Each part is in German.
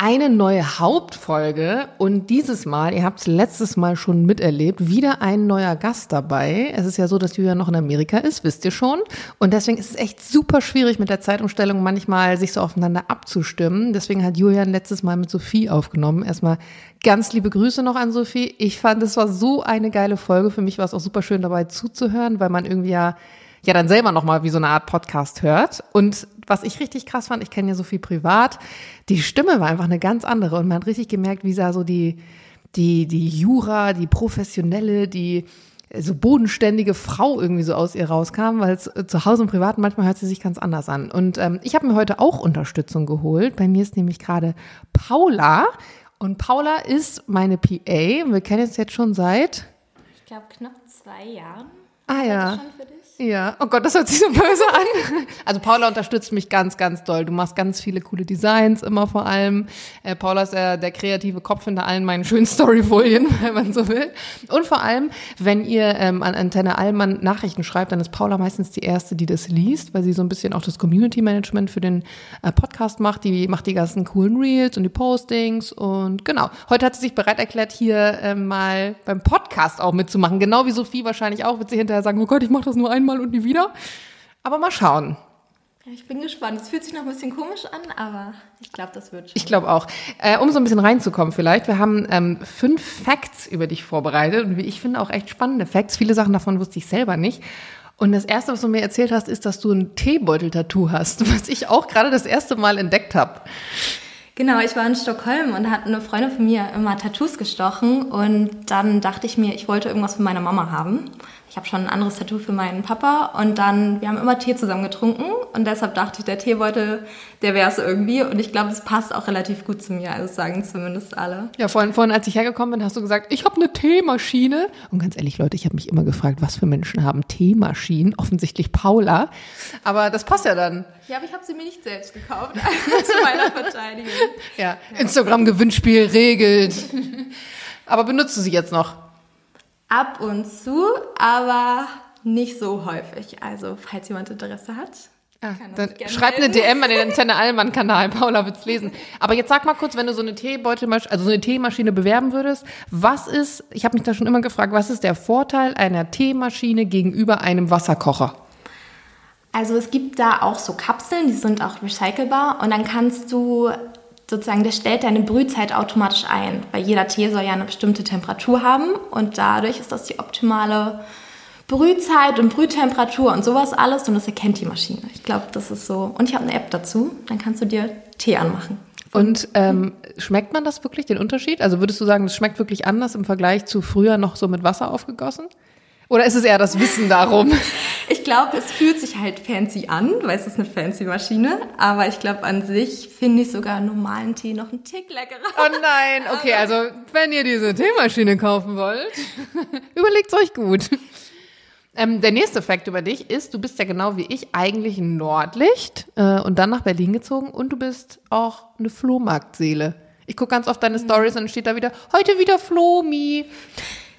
eine neue Hauptfolge und dieses Mal, ihr habt es letztes Mal schon miterlebt, wieder ein neuer Gast dabei. Es ist ja so, dass Julian noch in Amerika ist, wisst ihr schon. Und deswegen ist es echt super schwierig mit der Zeitumstellung manchmal sich so aufeinander abzustimmen. Deswegen hat Julian letztes Mal mit Sophie aufgenommen. Erstmal ganz liebe Grüße noch an Sophie. Ich fand, es war so eine geile Folge. Für mich war es auch super schön dabei zuzuhören, weil man irgendwie ja ja dann selber nochmal wie so eine Art Podcast hört. Und was ich richtig krass fand, ich kenne ja so viel privat, die Stimme war einfach eine ganz andere und man hat richtig gemerkt, wie da so die, die, die Jura, die professionelle, die so bodenständige Frau irgendwie so aus ihr rauskam, weil es zu Hause und privat manchmal hört sie sich ganz anders an. Und ähm, ich habe mir heute auch Unterstützung geholt. Bei mir ist nämlich gerade Paula. Und Paula ist meine PA. Wir kennen uns jetzt schon seit. Ich glaube, knapp zwei Jahren. Ah ja. Ja, oh Gott, das hört sich so böse an. Also Paula unterstützt mich ganz, ganz doll. Du machst ganz viele coole Designs immer vor allem. Äh, Paula ist der, der kreative Kopf hinter allen meinen schönen Storyfolien, wenn man so will. Und vor allem, wenn ihr ähm, an Antenne Allmann Nachrichten schreibt, dann ist Paula meistens die erste, die das liest, weil sie so ein bisschen auch das Community Management für den äh, Podcast macht. Die macht die ganzen coolen Reels und die Postings und genau. Heute hat sie sich bereit erklärt, hier äh, mal beim Podcast auch mitzumachen. Genau wie Sophie wahrscheinlich auch, wird sie hinterher sagen, oh Gott, ich mache das nur einmal einmal und nie wieder. Aber mal schauen. Ich bin gespannt. Es fühlt sich noch ein bisschen komisch an, aber ich glaube, das wird schon. Ich glaube auch. Äh, um so ein bisschen reinzukommen vielleicht, wir haben ähm, fünf Facts über dich vorbereitet und wie ich finde auch echt spannende Facts. Viele Sachen davon wusste ich selber nicht. Und das Erste, was du mir erzählt hast, ist, dass du ein Teebeutel-Tattoo hast, was ich auch gerade das erste Mal entdeckt habe. Genau, ich war in Stockholm und hat eine Freundin von mir immer Tattoos gestochen und dann dachte ich mir, ich wollte irgendwas für meine Mama haben ich habe schon ein anderes Tattoo für meinen Papa und dann, wir haben immer Tee zusammen getrunken und deshalb dachte ich, der Teebeutel, der wäre es irgendwie und ich glaube, es passt auch relativ gut zu mir, also sagen zumindest alle. Ja, vorhin, vorhin als ich hergekommen bin, hast du gesagt, ich habe eine Teemaschine und ganz ehrlich, Leute, ich habe mich immer gefragt, was für Menschen haben Teemaschinen, offensichtlich Paula, aber das passt ja dann. Ja, aber ich habe sie mir nicht selbst gekauft, zu meiner Verteidigung. Ja, Instagram-Gewinnspiel regelt. aber benutzt du sie jetzt noch? Ab und zu, aber nicht so häufig. Also, falls jemand Interesse hat. Ah, dann schreibt eine DM an den Antenne Allmann Kanal. Paula wird's lesen. Aber jetzt sag mal kurz, wenn du so eine Teebeutelmaschine, also so eine Teemaschine bewerben würdest, was ist, ich habe mich da schon immer gefragt, was ist der Vorteil einer Teemaschine gegenüber einem Wasserkocher? Also es gibt da auch so Kapseln, die sind auch recycelbar und dann kannst du sozusagen, der stellt deine Brühzeit automatisch ein, weil jeder Tee soll ja eine bestimmte Temperatur haben und dadurch ist das die optimale Brühzeit und Brühtemperatur und sowas alles und das erkennt die Maschine. Ich glaube, das ist so. Und ich habe eine App dazu, dann kannst du dir Tee anmachen. Und ähm, schmeckt man das wirklich, den Unterschied? Also würdest du sagen, das schmeckt wirklich anders im Vergleich zu früher noch so mit Wasser aufgegossen? Oder ist es eher das Wissen darum? Ich glaube, es fühlt sich halt fancy an, weil es ist eine fancy Maschine. Aber ich glaube, an sich finde ich sogar normalen Tee noch einen Tick leckerer. Oh nein, okay, also wenn ihr diese Teemaschine kaufen wollt, überlegt euch gut. Ähm, der nächste Fakt über dich ist, du bist ja genau wie ich eigentlich ein Nordlicht äh, und dann nach Berlin gezogen und du bist auch eine Flohmarktseele. Ich gucke ganz oft deine mhm. Stories und dann steht da wieder, heute wieder Flomi.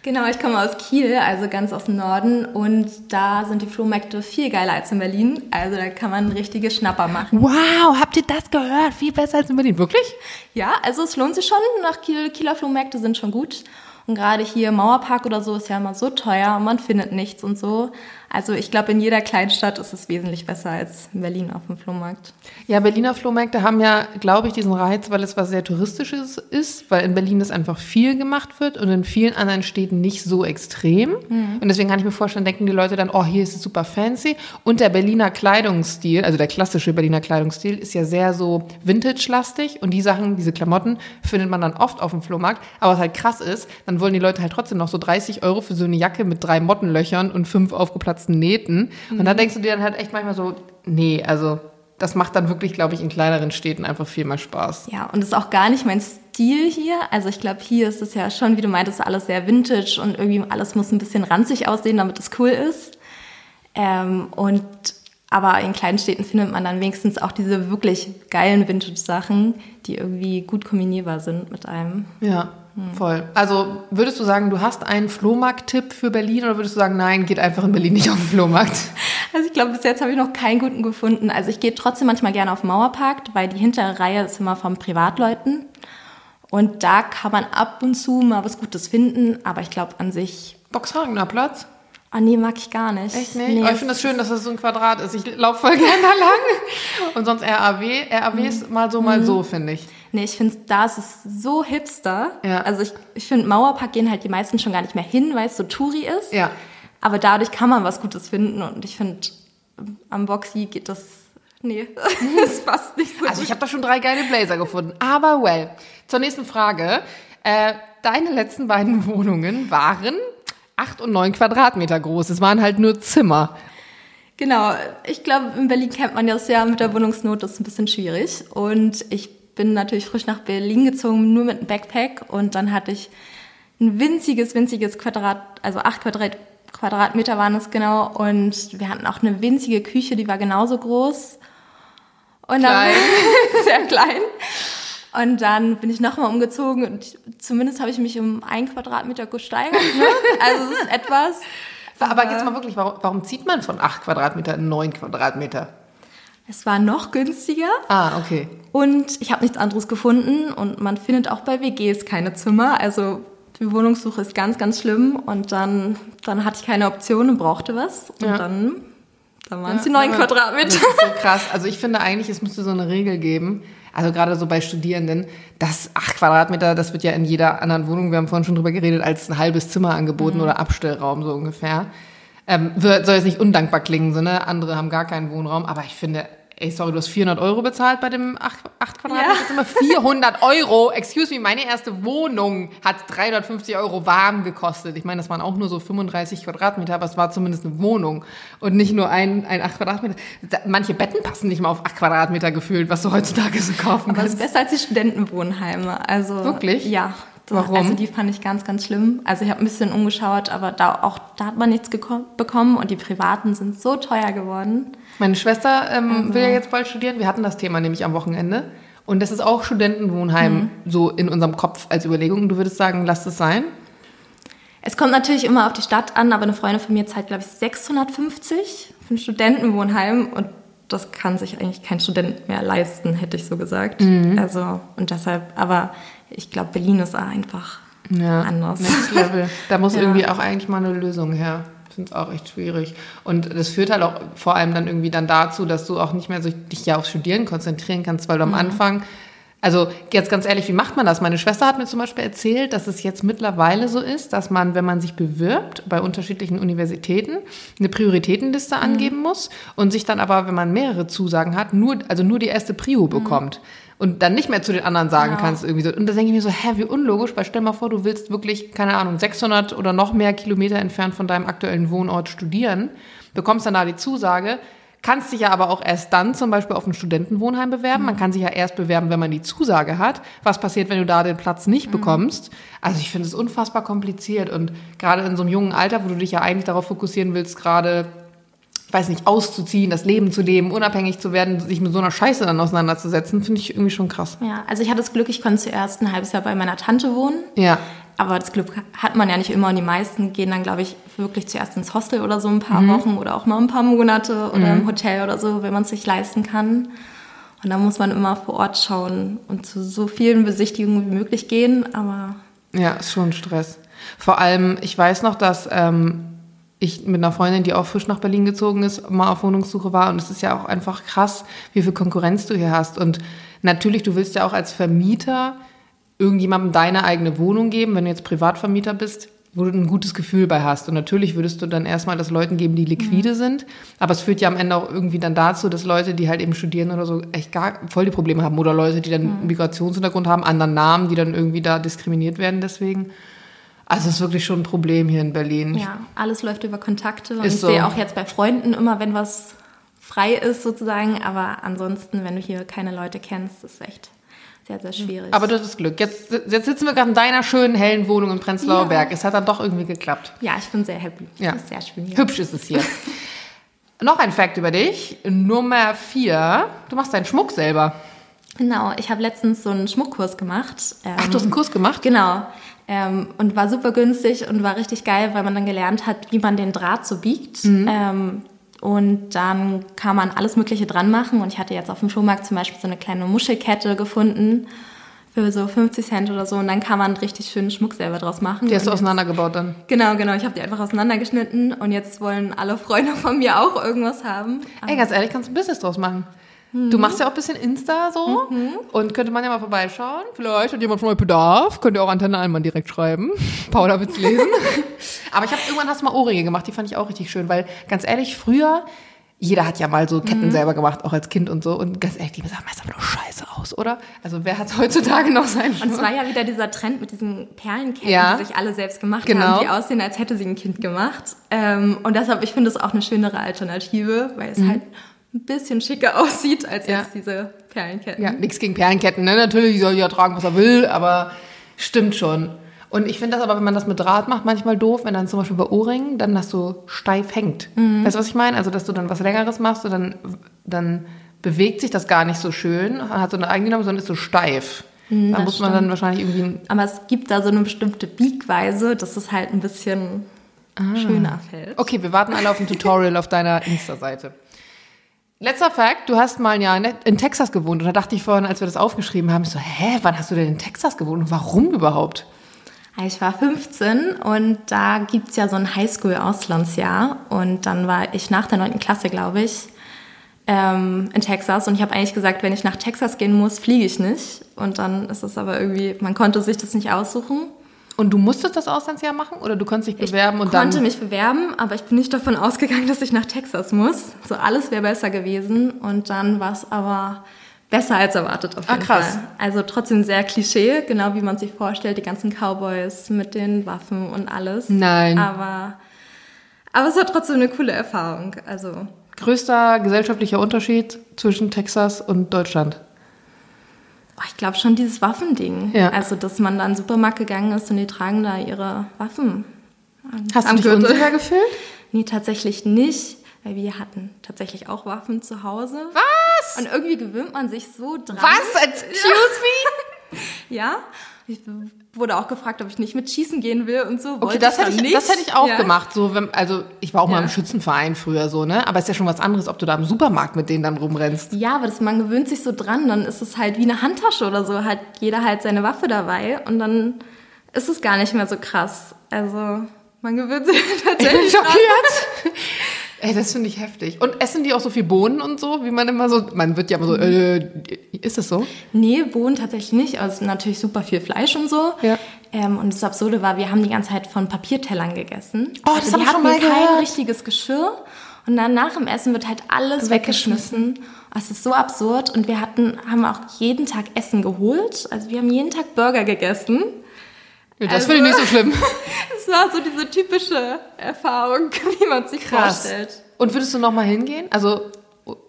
Genau, ich komme aus Kiel, also ganz aus dem Norden und da sind die Flohmärkte viel geiler als in Berlin. Also da kann man richtige Schnapper machen. Wow, habt ihr das gehört? Viel besser als in Berlin, wirklich? Ja, also es lohnt sich schon. Nach Kiel, Kieler Flohmärkte sind schon gut. Und gerade hier Mauerpark oder so ist ja immer so teuer und man findet nichts und so. Also ich glaube, in jeder Kleinstadt ist es wesentlich besser als in Berlin auf dem Flohmarkt. Ja, Berliner Flohmärkte haben ja, glaube ich, diesen Reiz, weil es was sehr Touristisches ist, weil in Berlin das einfach viel gemacht wird und in vielen anderen Städten nicht so extrem. Mhm. Und deswegen kann ich mir vorstellen, denken die Leute dann, oh, hier ist es super fancy. Und der Berliner Kleidungsstil, also der klassische Berliner Kleidungsstil, ist ja sehr so Vintage-lastig. Und die Sachen, diese Klamotten, findet man dann oft auf dem Flohmarkt. Aber was halt krass ist, dann wollen die Leute halt trotzdem noch so 30 Euro für so eine Jacke mit drei Mottenlöchern und fünf aufgeplatzten aufgeplatzten Nähten. Mhm. Und da denkst du dir dann halt echt manchmal so, nee, also das macht dann wirklich, glaube ich, in kleineren Städten einfach viel mehr Spaß. Ja, und ist auch gar nicht mein Stil hier. Also ich glaube, hier ist es ja schon, wie du meintest, alles sehr vintage und irgendwie alles muss ein bisschen ranzig aussehen, damit es cool ist. Ähm, und aber in kleinen Städten findet man dann wenigstens auch diese wirklich geilen Vintage-Sachen, die irgendwie gut kombinierbar sind mit einem. Ja. Voll. Also würdest du sagen, du hast einen Flohmarkt-Tipp für Berlin oder würdest du sagen, nein, geht einfach in Berlin nicht auf den Flohmarkt? Also ich glaube, bis jetzt habe ich noch keinen guten gefunden. Also ich gehe trotzdem manchmal gerne auf den Mauerpark, weil die hintere Reihe ist immer von Privatleuten. Und da kann man ab und zu mal was Gutes finden, aber ich glaube an sich. Boxhagener Platz? Ah, nee, mag ich gar nicht. Echt nicht? Nee, aber ich finde es das schön, dass das so ein Quadrat ist. Ich laufe voll gerne da lang. Und sonst RAW. RAW ist mhm. mal so, mal mhm. so, finde ich. Nee, ich finde, da ist es so hipster. Ja. Also ich, ich finde, Mauerpark gehen halt die meisten schon gar nicht mehr hin, weil es so Touri ist. Ja. Aber dadurch kann man was Gutes finden. Und ich finde, am Boxy geht das Nee, das passt nicht so. Also ich habe da schon drei geile Blazer gefunden. Aber well. Zur nächsten Frage. Äh, deine letzten beiden Wohnungen waren acht und neun Quadratmeter groß. Es waren halt nur Zimmer. Genau. Ich glaube, in Berlin kennt man das ja mit der Wohnungsnot, das ist ein bisschen schwierig. Und ich bin natürlich frisch nach Berlin gezogen, nur mit einem Backpack. Und dann hatte ich ein winziges, winziges Quadrat, also acht Quadrat, Quadratmeter waren es genau. Und wir hatten auch eine winzige Küche, die war genauso groß. Und klein. dann sehr klein. Und dann bin ich nochmal umgezogen und zumindest habe ich mich um ein Quadratmeter gesteigert. Ne? Also es ist etwas. Aber jetzt mal wirklich, warum, warum zieht man von acht Quadratmeter in neun Quadratmeter? Es war noch günstiger. Ah, okay. Und ich habe nichts anderes gefunden und man findet auch bei WGs keine Zimmer. Also die Wohnungssuche ist ganz, ganz schlimm. Und dann, dann hatte ich keine Option und brauchte was. Und ja. dann da waren es die neun Quadratmeter. Das ist so krass. Also ich finde eigentlich, es müsste so eine Regel geben, also gerade so bei Studierenden, dass acht Quadratmeter, das wird ja in jeder anderen Wohnung, wir haben vorhin schon drüber geredet, als ein halbes Zimmer angeboten mhm. oder Abstellraum so ungefähr. Ähm, soll jetzt nicht undankbar klingen, so, ne? andere haben gar keinen Wohnraum, aber ich finde, ey, sorry, du hast 400 Euro bezahlt bei dem 8, 8 Quadratmeter ja. 400 Euro. Excuse me, meine erste Wohnung hat 350 Euro warm gekostet. Ich meine, das waren auch nur so 35 Quadratmeter, aber es war zumindest eine Wohnung und nicht nur ein, ein 8 Quadratmeter. Manche Betten passen nicht mal auf 8 Quadratmeter gefühlt, was du heutzutage so kaufen aber kannst. Aber es ist besser als die Studentenwohnheime. Also, Wirklich? Ja. Warum? Also die fand ich ganz, ganz schlimm. Also ich habe ein bisschen umgeschaut, aber da auch da hat man nichts bekommen und die privaten sind so teuer geworden. Meine Schwester ähm, also. will ja jetzt bald studieren. Wir hatten das Thema nämlich am Wochenende. Und das ist auch Studentenwohnheim mhm. so in unserem Kopf als Überlegung. Du würdest sagen, lass es sein? Es kommt natürlich immer auf die Stadt an, aber eine Freundin von mir zahlt, glaube ich, 650 für ein Studentenwohnheim und das kann sich eigentlich kein Student mehr leisten, hätte ich so gesagt. Mhm. Also, und deshalb, aber ich glaube, Berlin ist einfach ja, anders. Next Level. Da muss ja. irgendwie auch eigentlich mal eine Lösung her finde es auch echt schwierig. Und das führt halt auch vor allem dann irgendwie dann dazu, dass du auch nicht mehr so dich ja aufs Studieren konzentrieren kannst, weil du am mhm. Anfang also jetzt ganz ehrlich, wie macht man das? Meine Schwester hat mir zum Beispiel erzählt, dass es jetzt mittlerweile so ist, dass man, wenn man sich bewirbt bei unterschiedlichen Universitäten, eine Prioritätenliste mhm. angeben muss und sich dann aber, wenn man mehrere Zusagen hat, nur, also nur die erste Prio mhm. bekommt und dann nicht mehr zu den anderen sagen genau. kannst irgendwie so. Und da denke ich mir so, hä, wie unlogisch, weil stell mal vor, du willst wirklich, keine Ahnung, 600 oder noch mehr Kilometer entfernt von deinem aktuellen Wohnort studieren, bekommst dann da die Zusage, kannst dich ja aber auch erst dann zum Beispiel auf ein Studentenwohnheim bewerben. Man mhm. kann sich ja erst bewerben, wenn man die Zusage hat. Was passiert, wenn du da den Platz nicht mhm. bekommst? Also ich finde es unfassbar kompliziert und gerade in so einem jungen Alter, wo du dich ja eigentlich darauf fokussieren willst, gerade weiß nicht, auszuziehen, das Leben zu leben, unabhängig zu werden, sich mit so einer Scheiße dann auseinanderzusetzen, finde ich irgendwie schon krass. Ja, also ich hatte das Glück, ich konnte zuerst ein halbes Jahr bei meiner Tante wohnen. Ja. Aber das Glück hat man ja nicht immer und die meisten gehen dann, glaube ich, wirklich zuerst ins Hostel oder so ein paar mhm. Wochen oder auch mal ein paar Monate oder mhm. im Hotel oder so, wenn man es sich leisten kann. Und da muss man immer vor Ort schauen und zu so vielen Besichtigungen wie möglich gehen, aber... Ja, ist schon Stress. Vor allem, ich weiß noch, dass ähm, ich mit einer Freundin, die auch frisch nach Berlin gezogen ist, mal auf Wohnungssuche war. Und es ist ja auch einfach krass, wie viel Konkurrenz du hier hast. Und natürlich, du willst ja auch als Vermieter irgendjemandem deine eigene Wohnung geben, wenn du jetzt Privatvermieter bist, wo du ein gutes Gefühl bei hast. Und natürlich würdest du dann erstmal das Leuten geben, die liquide mhm. sind. Aber es führt ja am Ende auch irgendwie dann dazu, dass Leute, die halt eben studieren oder so, echt gar voll die Probleme haben. Oder Leute, die dann mhm. Migrationshintergrund haben, anderen Namen, die dann irgendwie da diskriminiert werden deswegen. Also es ist wirklich schon ein Problem hier in Berlin. Ja, alles läuft über Kontakte. Und ist ich so. sehe auch jetzt bei Freunden immer, wenn was frei ist sozusagen. Aber ansonsten, wenn du hier keine Leute kennst, ist es echt sehr, sehr schwierig. Aber du hast Glück. Jetzt, jetzt sitzen wir gerade in deiner schönen, hellen Wohnung in Prenzlauer ja. Berg. Es hat dann doch irgendwie geklappt. Ja, ich bin sehr happy. Ja. ist sehr schön hier. Hübsch ist es hier. Noch ein Fakt über dich. Nummer vier. Du machst deinen Schmuck selber. Genau, ich habe letztens so einen Schmuckkurs gemacht. Ach, du hast einen Kurs gemacht? Genau. Ähm, und war super günstig und war richtig geil, weil man dann gelernt hat, wie man den Draht so biegt. Mhm. Ähm, Und dann kann man alles Mögliche dran machen. Und ich hatte jetzt auf dem Flohmarkt zum Beispiel so eine kleine Muschelkette gefunden für so 50 Cent oder so. Und dann kann man richtig schönen Schmuck selber draus machen. Die hast du auseinandergebaut dann. Genau, genau. Ich habe die einfach auseinandergeschnitten. Und jetzt wollen alle Freunde von mir auch irgendwas haben. Ey, ganz ehrlich, kannst du ein Business draus machen. Du machst ja auch ein bisschen Insta so und könnte man ja mal vorbeischauen. Vielleicht hat jemand von euch Bedarf. Könnt ihr auch Antenne Einmann direkt schreiben. Paula wird's lesen. Aber ich habe irgendwann hast du mal Ohrringe gemacht, die fand ich auch richtig schön, weil ganz ehrlich, früher jeder hat ja mal so Ketten selber gemacht, auch als Kind und so. Und ganz ehrlich, die sahen meist aber nur scheiße aus, oder? Also wer hat heutzutage noch seinen Und es war ja wieder dieser Trend mit diesen Perlenketten, Ja. die sich alle selbst gemacht Genau. haben, die aussehen, als hätte sie ein Kind gemacht. Ähm, und deshalb, ich finde es auch eine schönere Alternative, weil es halt ein bisschen schicker aussieht als Mhm. Ja. jetzt diese Perlenketten. Ja, nichts gegen Perlenketten, ne? Natürlich soll jeder tragen, was er will, aber stimmt schon. Und ich finde das aber, wenn man das mit Draht macht, manchmal doof, wenn dann zum Beispiel bei Ohrringen dann das so steif hängt. Weißt du, was ich meine? Also, dass du dann was Längeres machst und dann, dann bewegt sich das gar nicht so schön, hat so eine Eigendynamik, sondern ist so steif. da das muss man dann wahrscheinlich irgendwie Aber es gibt da so eine bestimmte Biegweise, dass es halt ein bisschen Ah. schöner fällt. Okay, wir warten alle auf ein Tutorial auf deiner Insta-Seite. Letzter Fakt, du hast mal ein Jahr in- Texas gewohnt und da dachte ich vorhin, als wir das aufgeschrieben haben, ich so, hä, wann hast du denn in Texas gewohnt und warum überhaupt? Ich war 15 und da gibt's ja so ein Highschool-Auslandsjahr. Und dann war ich nach der 9. Klasse, glaube ich, ähm, in Texas. Und ich habe eigentlich gesagt, wenn ich nach Texas gehen muss, fliege ich nicht. Und dann ist es aber irgendwie, man konnte sich das nicht aussuchen. Und du musstest das Auslandsjahr machen oder du konntest dich Ich bewerben und konnte dann mich bewerben, aber ich bin nicht davon ausgegangen, dass ich nach Texas muss. So alles wäre besser gewesen. Und dann war es aber besser als erwartet auf Ah, jeden krass. Fall. Also trotzdem sehr Klischee, genau wie man sich vorstellt, die ganzen Cowboys mit den Waffen und alles. Nein. Aber, aber es war trotzdem eine coole Erfahrung. Also größter gesellschaftlicher Unterschied zwischen Texas und Deutschland. Ich glaube schon dieses Waffending. Ja. Also dass man da in den Supermarkt gegangen ist und die tragen da ihre Waffen. Hast du dich unsicher gefühlt? Nee, tatsächlich nicht, weil wir hatten tatsächlich auch Waffen zu Hause. Was? Und irgendwie gewöhnt man sich so dran. Was? Excuse me? Ja. Ich wurde auch gefragt, ob ich nicht mit Schießen gehen will und so. Okay, das hätte, ich, nicht. das hätte ich auch ja. gemacht. So, wenn, also ich war auch mal Ja. im Schützenverein früher so, ne? Aber es ist ja schon was anderes, ob du da im Supermarkt mit denen dann rumrennst. Ja, aber das, man gewöhnt sich so dran, dann ist es halt wie eine Handtasche oder so, hat jeder halt seine Waffe dabei und dann ist es gar nicht mehr so krass. Also man gewöhnt sich tatsächlich dran. Schockiert. Ey, das finde ich heftig. Und essen die auch so viel Bohnen und so, wie man immer so, man wird ja immer so, äh, ist es so? Nee, Bohnen tatsächlich nicht. Also natürlich super viel Fleisch und so. Ja. Ähm, und das Absurde war, wir haben die ganze Zeit von Papiertellern gegessen. Oh, das also hab die ich schon hatten mal kein gehört. richtiges Geschirr. Und dann nach dem Essen wird halt alles weggeschmissen. Es ist so absurd. Und wir hatten, haben auch jeden Tag Essen geholt. Also wir haben jeden Tag Burger gegessen. Ja, das Also- finde ich nicht so schlimm. Es war so diese typische Erfahrung, wie man sich vorstellt. Und würdest du noch mal hingehen? Also,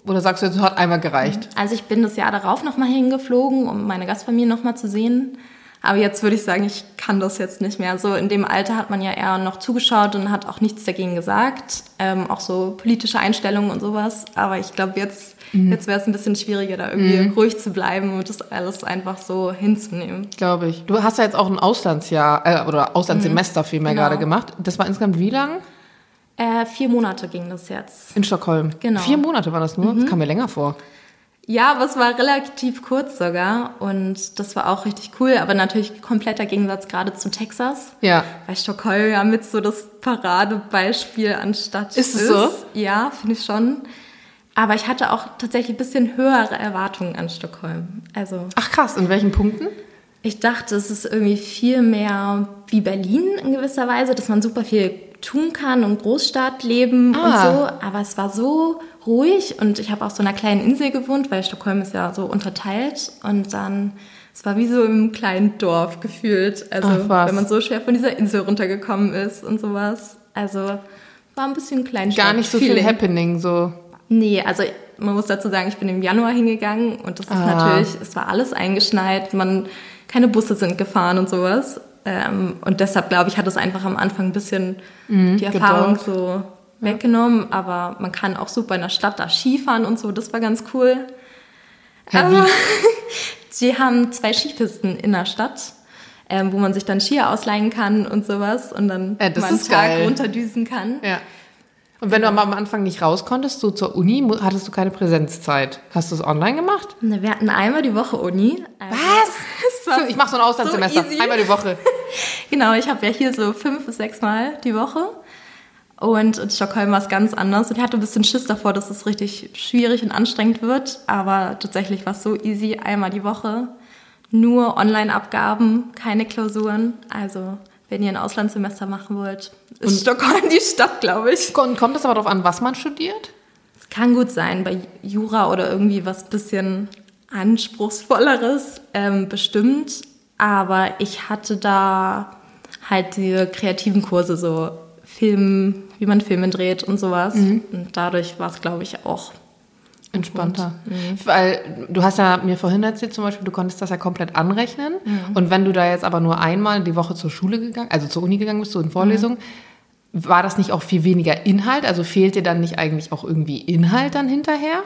oder sagst du jetzt, es hat einmal gereicht? Also ich bin das Jahr darauf nochmal hingeflogen, um meine Gastfamilie nochmal zu sehen. Aber jetzt würde ich sagen, ich kann das jetzt nicht mehr. So in dem Alter hat man ja eher noch zugeschaut und hat auch nichts dagegen gesagt. Ähm, auch so politische Einstellungen und sowas. Aber ich glaube, jetzt, jetzt wäre es ein bisschen schwieriger, da irgendwie ruhig zu bleiben und das alles einfach so hinzunehmen. Glaube ich. Du hast ja jetzt auch ein Auslandsjahr, äh, oder Auslandssemester vielmehr Genau. gerade gemacht. Das war insgesamt wie lang? Äh, vier Monate ging das jetzt. In Stockholm. Genau. Vier Monate war das nur? Das kam mir länger vor. Ja, aber es war relativ kurz sogar und das war auch richtig cool, aber natürlich kompletter Gegensatz gerade zu Texas. Ja. Weil Stockholm ja mit so das Paradebeispiel anstatt Ist es so? Ja, finde ich schon. Aber ich hatte auch tatsächlich ein bisschen höhere Erwartungen an Stockholm. Also Ach krass, in welchen Punkten? ich dachte, es ist irgendwie viel mehr wie Berlin in gewisser Weise, dass man super viel tun kann und Großstadtleben Ah. und so. Aber es war so ruhig und ich habe auf so einer kleinen Insel gewohnt, weil Stockholm ist ja so unterteilt. Und dann, es war wie so im kleinen Dorf gefühlt. Also Ach, wenn man so schwer von dieser Insel runtergekommen ist und sowas. Also war ein bisschen klein. Gar nicht so viel Happening, so. Nee, also man muss dazu sagen, ich bin im Januar hingegangen und das ist Ah. natürlich, es war alles eingeschneit, man, keine Busse sind gefahren und sowas. Ähm, und deshalb, glaube ich, hat es einfach am Anfang ein bisschen die Erfahrung gedauert. so weggenommen. Aber man kann auch super in der Stadt da Skifahren und so, das war ganz cool. Aber sie haben zwei Skipisten in der Stadt. Ähm, wo man sich dann Skier ausleihen kann und sowas und dann Ja, das mal einen Tag geil. runterdüsen kann. Ja. Und wenn du am Anfang nicht raus konntest, so zur Uni, hattest du keine Präsenzzeit. Hast du es online gemacht? Ne, Wir hatten einmal die Woche Uni. Also, war Ich mache so ein Auslandssemester, so einmal die Woche. Genau, ich habe ja hier so fünf bis sechs Mal die Woche. Und in Stockholm war es ganz anders. Und ich hatte ein bisschen Schiss davor, dass es richtig schwierig und anstrengend wird. Aber tatsächlich war es so easy, einmal die Woche. Nur Online-Abgaben, keine Klausuren. Also, wenn ihr ein Auslandssemester machen wollt, ist Stockholm die Stadt, glaube ich. Und kommt es aber darauf an, was man studiert? Es kann gut sein, bei Jura oder irgendwie was bisschen anspruchsvolleres, ähm, bestimmt. Aber ich hatte da halt die kreativen Kurse, so Film, wie man Filme dreht und sowas. Und dadurch war es, glaube ich, auch. Entspannter. Weil du hast ja mir vorhin erzählt, zum Beispiel, du konntest das ja komplett anrechnen. Und wenn du da jetzt aber nur einmal die Woche zur Schule gegangen, also zur Uni gegangen bist, so in Vorlesung, war das nicht auch viel weniger Inhalt? Also fehlt dir dann nicht eigentlich auch irgendwie Inhalt dann hinterher?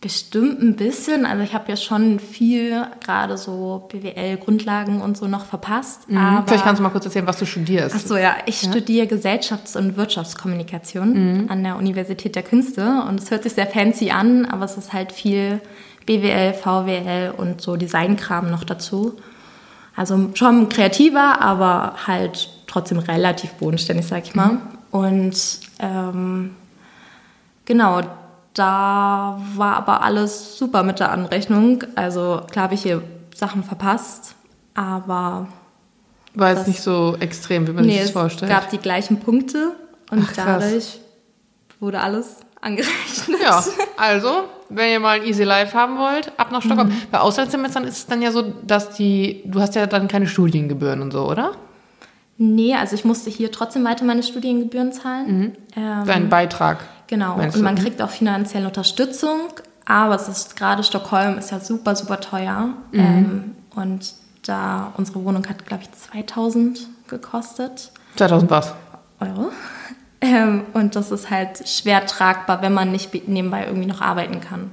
Bestimmt ein bisschen. Also ich habe ja schon viel, gerade so BWL-Grundlagen und so noch verpasst. Aber Mhm. Vielleicht kannst du mal kurz erzählen, was du studierst. Ach so, ja. Ich studiere Gesellschafts- und Wirtschaftskommunikation an der Universität der Künste. Und es hört sich sehr fancy an, aber es ist halt viel BWL, VWL und so Designkram noch dazu. Also schon kreativer, aber halt trotzdem relativ bodenständig, sag ich mal. Und ähm, genau, da war aber alles super mit der Anrechnung. Also klar habe ich hier Sachen verpasst, aber War jetzt nicht so extrem, wie man sich Nee, das es vorstellt. gab die gleichen Punkte und Ach, dadurch wurde alles angerechnet. Ja, also, wenn ihr mal ein Easy Life haben wollt, ab nach Stockholm. Mhm. Bei Auslandssemestern ist es dann ja so, dass die, du hast ja dann keine Studiengebühren und so, oder? Nee, also ich musste hier trotzdem weiter meine Studiengebühren zahlen. Ähm, Dein Beitrag. Genau. meinst Und du? man kriegt auch finanzielle Unterstützung, aber es ist gerade Stockholm ist ja super, super teuer. Mhm. Ähm, und da unsere Wohnung hat, glaube ich, 2000 gekostet 2000 was? Euro. Ähm, und das ist halt schwer tragbar, wenn man nicht be- nebenbei irgendwie noch arbeiten kann.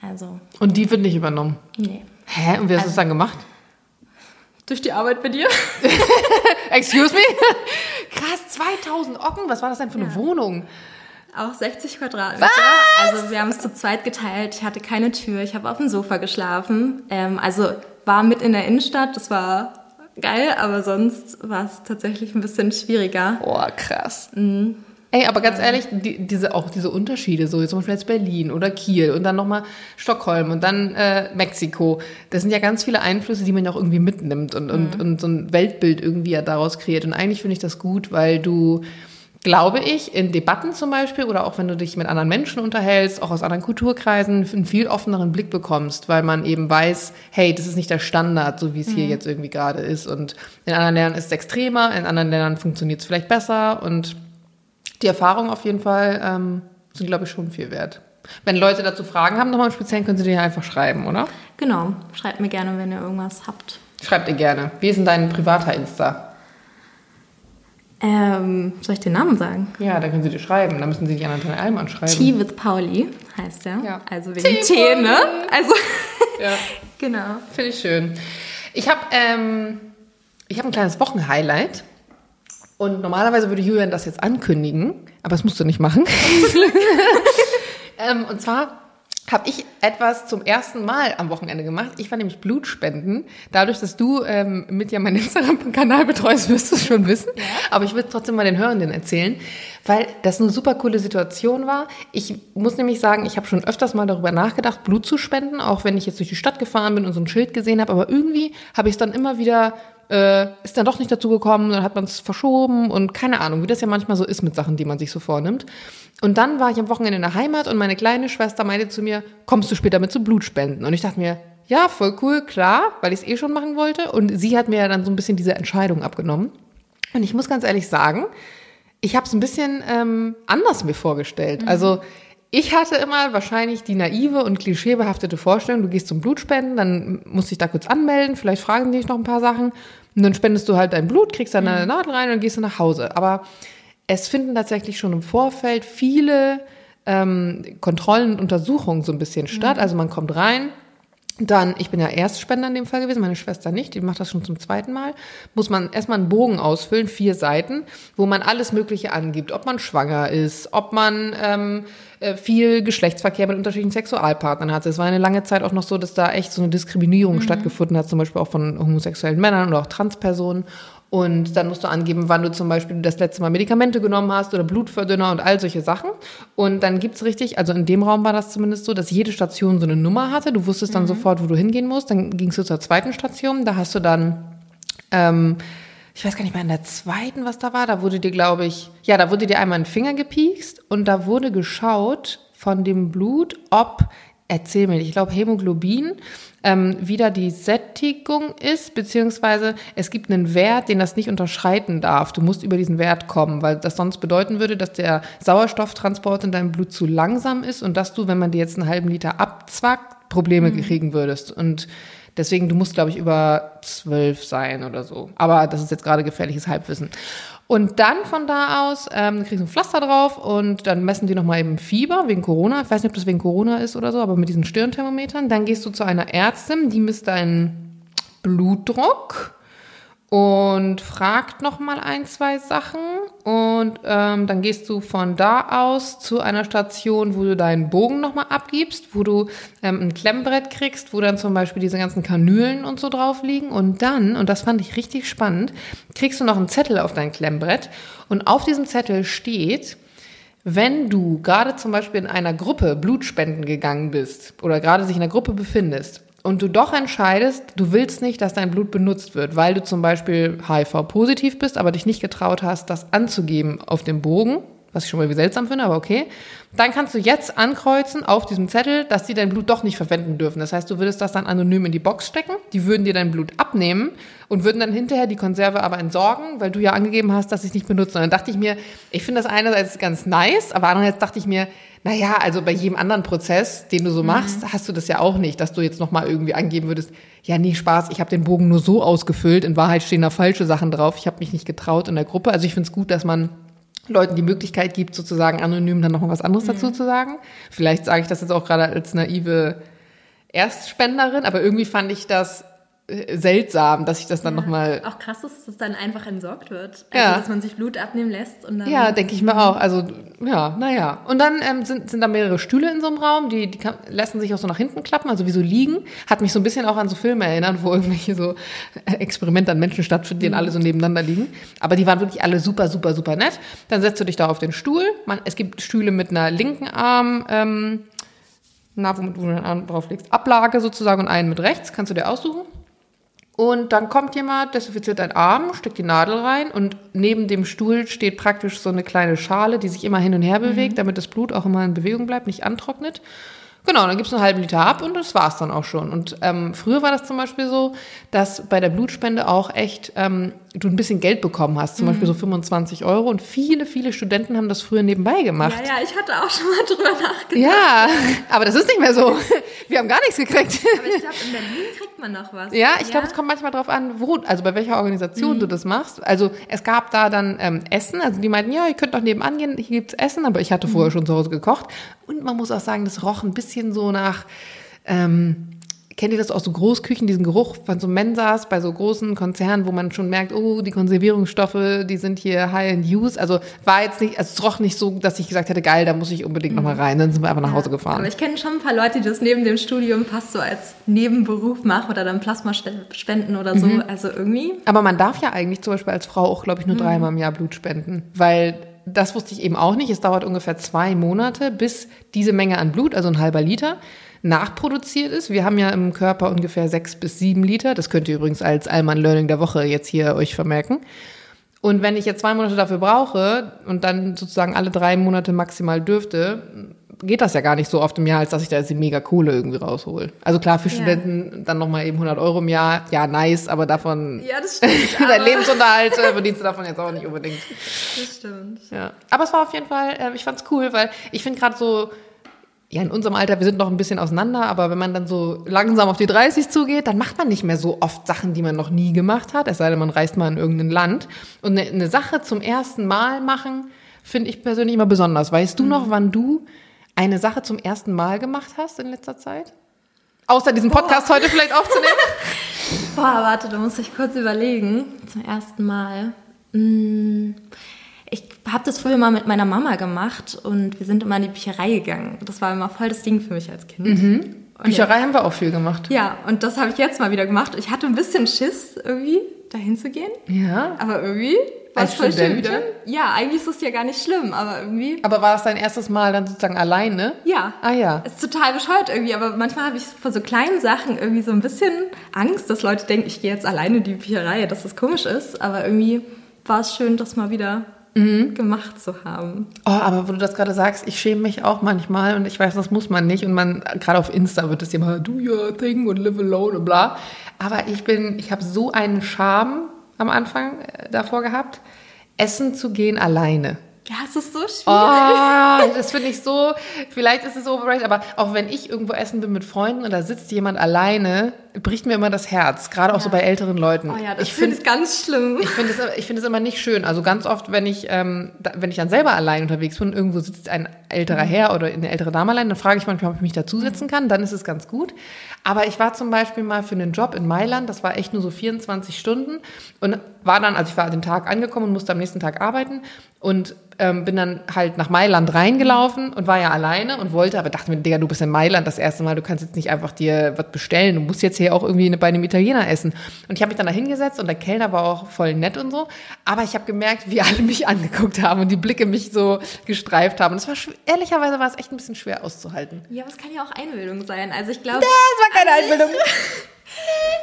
Also, Und die wird nicht übernommen. nee. Hä? Und wie hast du es dann gemacht? Durch die Arbeit bei dir? Excuse me? Krass, 2000 Ocken? Was war das denn für eine Wohnung? Auch 60 Quadratmeter. Also wir haben es zu zweit geteilt. Ich hatte keine Tür. Ich habe auf dem Sofa geschlafen. Ähm, also war mit in der Innenstadt. Das war geil, aber sonst war es tatsächlich ein bisschen schwieriger. Boah, krass. Ey, aber ganz ehrlich, die, diese, auch diese Unterschiede, so zum Beispiel jetzt Berlin oder Kiel und dann nochmal Stockholm und dann äh, Mexiko, das sind ja ganz viele Einflüsse, die man ja auch irgendwie mitnimmt und, und, und so ein Weltbild irgendwie ja daraus kreiert. Und eigentlich finde ich das gut, weil du, glaube ich, in Debatten zum Beispiel oder auch wenn du dich mit anderen Menschen unterhältst, auch aus anderen Kulturkreisen, einen viel offeneren Blick bekommst, weil man eben weiß, hey, das ist nicht der Standard, so wie es hier jetzt irgendwie gerade ist. Und in anderen Ländern ist es extremer, in anderen Ländern funktioniert es vielleicht besser und die Erfahrungen auf jeden Fall ähm, sind, glaube ich, schon viel wert. Wenn Leute dazu Fragen haben, nochmal im Speziellen, können sie dir einfach schreiben, oder? Genau. Schreibt mir gerne, wenn ihr irgendwas habt. Schreibt ihr gerne. Wie ist denn dein privater Insta? Ähm, soll ich den Namen sagen? Ja, da können sie dir schreiben. Da müssen sie dich an Anton Allmann schreiben. Tea with Pauli heißt der. Ja. Also wegen Tee, ne? Also Ja, genau. finde ich schön. Ich habe ähm, ich hab ein kleines Wochenhighlight. Und normalerweise würde Julian das jetzt ankündigen, aber das musst du nicht machen. ähm, und zwar habe ich etwas zum ersten Mal am Wochenende gemacht. Ich war nämlich Blutspenden. Dadurch, dass du ähm, mit ja meinen Instagram-Kanal betreust, wirst du es schon wissen. Aber ich will trotzdem mal den Hörenden erzählen, weil das eine super coole Situation war. Ich muss nämlich sagen, ich habe schon öfters mal darüber nachgedacht, Blut zu spenden, auch wenn ich jetzt durch die Stadt gefahren bin und so ein Schild gesehen habe. Aber irgendwie habe ich es dann immer wieder äh, ist dann doch nicht dazu gekommen, dann hat man es verschoben und keine Ahnung, wie das ja manchmal so ist mit Sachen, die man sich so vornimmt. Und dann war ich am Wochenende in der Heimat und meine kleine Schwester meinte zu mir, kommst du später mit zu Blutspenden? Und ich dachte mir, ja, voll cool, klar, weil ich es eh schon machen wollte. Und sie hat mir ja dann so ein bisschen diese Entscheidung abgenommen. Und ich muss ganz ehrlich sagen, ich habe es ein bisschen ähm, anders mir vorgestellt. Also ich hatte immer wahrscheinlich die naive und klischeebehaftete Vorstellung, du gehst zum Blutspenden, dann musst du dich da kurz anmelden, vielleicht fragen die dich noch ein paar Sachen und dann spendest du halt dein Blut, kriegst dann eine Nadel rein und dann gehst du nach Hause. Aber es finden tatsächlich schon im Vorfeld viele ähm, Kontrollen und Untersuchungen so ein bisschen statt. Also man kommt rein, Dann, ich bin ja Erstspender in dem Fall gewesen, meine Schwester nicht, die macht das schon zum zweiten Mal. Muss man erstmal einen Bogen ausfüllen, vier Seiten, wo man alles Mögliche angibt. Ob man schwanger ist, ob man ähm, äh, viel Geschlechtsverkehr mit unterschiedlichen Sexualpartnern hatte. Es war eine lange Zeit auch noch so, dass da echt so eine Diskriminierung mhm. stattgefunden hat, zum Beispiel auch von homosexuellen Männern oder auch Transpersonen. Und dann musst du angeben, wann du zum Beispiel das letzte Mal Medikamente genommen hast oder Blutverdünner und all solche Sachen. Und dann gibt's richtig, also in dem Raum war das zumindest so, dass jede Station so eine Nummer hatte. Du wusstest dann mhm. sofort, wo du hingehen musst. Dann gingst du zur zweiten Station. Da hast du dann, ähm, ich weiß gar nicht mehr, in der zweiten, was da war. Da wurde dir, glaube ich, ja, da wurde dir einmal ein Finger gepiekst und da wurde geschaut von dem Blut, ob erzähl mir, ich glaube Hämoglobin ähm, wieder die Sättigung ist, beziehungsweise es gibt einen Wert, den das nicht unterschreiten darf. Du musst über diesen Wert kommen, weil das sonst bedeuten würde, dass der Sauerstofftransport in deinem Blut zu langsam ist und dass du, wenn man dir jetzt einen halben Liter abzwackt, Probleme mhm. kriegen würdest. Und deswegen, du musst, glaube ich, über zwölf sein oder so. Aber das ist jetzt gerade gefährliches Halbwissen. Und dann von da aus ähm, kriegst du ein Pflaster drauf und dann messen die nochmal eben Fieber wegen Corona. Ich weiß nicht, ob das wegen Corona ist oder so, aber mit diesen Stirnthermometern. Dann gehst du zu einer Ärztin, die misst deinen Blutdruck und fragt noch mal ein, zwei Sachen. Und ähm, dann gehst du von da aus zu einer Station, wo du deinen Bogen noch mal abgibst, wo du ähm, ein Klemmbrett kriegst, wo dann zum Beispiel diese ganzen Kanülen und so drauf liegen. Und dann, und das fand ich richtig spannend, kriegst du noch einen Zettel auf dein Klemmbrett. Und auf diesem Zettel steht, wenn du gerade zum Beispiel in einer Gruppe Blutspenden gegangen bist oder gerade sich in einer Gruppe befindest und du doch entscheidest, du willst nicht, dass dein Blut benutzt wird, weil du zum Beispiel HIV-positiv bist, aber dich nicht getraut hast, das anzugeben auf dem Bogen, was ich schon mal wie seltsam finde, aber okay, dann kannst du jetzt ankreuzen auf diesem Zettel, dass die dein Blut doch nicht verwenden dürfen. Das heißt, du würdest das dann anonym in die Box stecken, die würden dir dein Blut abnehmen und würden dann hinterher die Konserve aber entsorgen, weil du ja angegeben hast, dass sie es nicht benutzen. Und dann dachte ich mir, ich finde das einerseits ganz nice, aber andererseits dachte ich mir, naja, also bei jedem anderen Prozess, den du so mhm. machst, hast du das ja auch nicht, dass du jetzt nochmal irgendwie angeben würdest, ja, nee, Spaß, ich habe den Bogen nur so ausgefüllt, in Wahrheit stehen da falsche Sachen drauf, ich habe mich nicht getraut in der Gruppe. Also ich finde es gut, dass man Leuten die Möglichkeit gibt, sozusagen anonym dann nochmal was anderes mhm. dazu zu sagen. Vielleicht sage ich das jetzt auch gerade als naive Erstspenderin, aber irgendwie fand ich das seltsam, dass ich das dann ja, nochmal. Auch krass ist, dass es dann einfach entsorgt wird. Also, ja. dass man sich Blut abnehmen lässt und dann. Ja, denke ich mir auch. Also, ja, naja. Und dann ähm, sind, sind da mehrere Stühle in so einem Raum, die, die kann, lassen sich auch so nach hinten klappen, also wie so liegen. Hat mich so ein bisschen auch an so Filme erinnert, wo irgendwelche so Experimente an Menschen stattfinden, die mhm. alle so nebeneinander liegen. Aber die waren wirklich alle super, super, super nett. Dann setzt du dich da auf den Stuhl. Man, es gibt Stühle mit einer linken Arm, ähm, na, womit du den Arm drauflegst, Ablage sozusagen und einen mit rechts, kannst du dir aussuchen. Und dann kommt jemand, desinfiziert deinen Arm, steckt die Nadel rein und neben dem Stuhl steht praktisch so eine kleine Schale, die sich immer hin und her bewegt, mhm. damit das Blut auch immer in Bewegung bleibt, nicht antrocknet. Genau, dann gibst du einen halben Liter ab und das war's dann auch schon. Und ähm, früher war das zum Beispiel so, dass bei der Blutspende auch echt ähm, du ein bisschen Geld bekommen hast, zum mhm. Beispiel so 25 Euro. Und viele, viele Studenten haben das früher nebenbei gemacht. Ja, ja, ich hatte auch schon mal drüber nachgedacht. Ja, aber das ist nicht mehr so. Wir haben gar nichts gekriegt. Aber ich glaube, in Berlin kriegt man noch was. Ja, ich ja? glaube, es kommt manchmal drauf an, wo, also bei welcher Organisation mhm. du das machst. Also es gab da dann ähm, Essen, also die meinten, ja, ihr könnt doch nebenan gehen, hier gibt's Essen, aber ich hatte vorher mhm. schon zu Hause gekocht. Und man muss auch sagen, das roch ein bisschen so nach, ähm, kennt ihr das aus so Großküchen, diesen Geruch von so Mensas bei so großen Konzernen, wo man schon merkt, oh, die Konservierungsstoffe, die sind hier high in use. Also war jetzt nicht, also es roch nicht so, dass ich gesagt hätte, geil, da muss ich unbedingt mhm. nochmal rein. Dann sind wir einfach nach Hause gefahren. Aber ich kenne schon ein paar Leute, die das neben dem Studium fast so als Nebenberuf machen oder dann Plasma spenden oder so. Mhm. Also irgendwie. Aber man darf ja eigentlich zum Beispiel als Frau auch, glaube ich, nur mhm. dreimal im Jahr Blut spenden, weil das wusste ich eben auch nicht. Es dauert ungefähr zwei Monate, bis diese Menge an Blut, also ein halber Liter, nachproduziert ist. Wir haben ja im Körper ungefähr sechs bis sieben Liter. Das könnt ihr übrigens als Allmann Learning der Woche jetzt hier euch vermerken. Und wenn ich jetzt zwei Monate dafür brauche und dann sozusagen alle drei Monate maximal dürfte, geht das ja gar nicht so oft im Jahr, als dass ich da jetzt die mega Kohle irgendwie raushole. Also klar, für ja. Studenten dann nochmal eben 100 Euro im Jahr, ja, nice, aber davon, ja, das stimmt, dein Lebensunterhalt äh, verdienst du davon jetzt auch nicht unbedingt. Das stimmt. Ja. Aber es war auf jeden Fall, äh, ich fand's cool, weil ich finde gerade so, ja, in unserem Alter, wir sind noch ein bisschen auseinander, aber wenn man dann so langsam auf die 30 zugeht, dann macht man nicht mehr so oft Sachen, die man noch nie gemacht hat, es sei denn, man reist mal in irgendein Land. Und eine, eine Sache zum ersten Mal machen, finde ich persönlich immer besonders. Weißt du mhm. noch, wann du eine Sache zum ersten Mal gemacht hast in letzter Zeit? Außer diesen Podcast heute vielleicht aufzunehmen? Boah, warte, da muss ich kurz überlegen. Zum ersten Mal. Hm, ich habe das früher mal mit meiner Mama gemacht und wir sind immer in die Bücherei gegangen. Das war immer voll das Ding für mich als Kind. Mhm. Bücherei ja. haben wir auch viel gemacht. Ja, und das habe ich jetzt mal wieder gemacht. Ich hatte ein bisschen Schiss irgendwie, dahin zu gehen. Ja. Aber irgendwie war es voll schön wieder. Ja, eigentlich ist es ja gar nicht schlimm, aber irgendwie. Aber war es dein erstes Mal dann sozusagen alleine? Ja. Ah ja. Ist total bescheuert irgendwie, aber manchmal habe ich vor so kleinen Sachen irgendwie so ein bisschen Angst, dass Leute denken, ich gehe jetzt alleine in die Bücherei, dass das komisch ist. Aber irgendwie war es schön, das mal wieder mhm. gemacht zu haben. Oh, aber wo du das gerade sagst, ich schäme mich auch manchmal und ich weiß, das muss man nicht. Und man, gerade auf Insta wird es immer, do your thing und live alone und bla. Aber ich bin, ich habe so einen Charme am Anfang äh, davor gehabt, essen zu gehen alleine. Ja, es ist so schwierig. Oh, das finde ich so, vielleicht ist es overrated, aber auch wenn ich irgendwo essen bin mit Freunden und da sitzt jemand alleine, bricht mir immer das Herz, gerade auch ja. so bei älteren Leuten. Oh ja, das ich finde es ganz schlimm. Ich finde es, ich es immer nicht schön. Also ganz oft, wenn ich, ähm, da, wenn ich dann selber allein unterwegs bin, irgendwo sitzt ein älterer mhm. Herr oder eine ältere Dame allein, dann frage ich manchmal, ob ich mich dazusetzen mhm. kann, dann ist es ganz gut. Aber ich war zum Beispiel mal für einen Job in Mailand, das war echt nur so 24 Stunden und war dann, also ich war den Tag angekommen und musste am nächsten Tag arbeiten und ähm, bin dann halt nach Mailand reingelaufen und war ja alleine und wollte, aber dachte mir, Digga, du bist in Mailand das erste Mal, du kannst jetzt nicht einfach dir was bestellen, du musst jetzt hier auch irgendwie bei einem Italiener essen. Und ich habe mich dann da hingesetzt und der Kellner war auch voll nett und so, aber ich habe gemerkt, wie alle mich angeguckt haben und die Blicke mich so gestreift haben. Und es war ehrlicherweise war es echt ein bisschen schwer auszuhalten. Ja, aber es kann ja auch Einbildung sein. Also ich glaube. Das war keine Einbildung.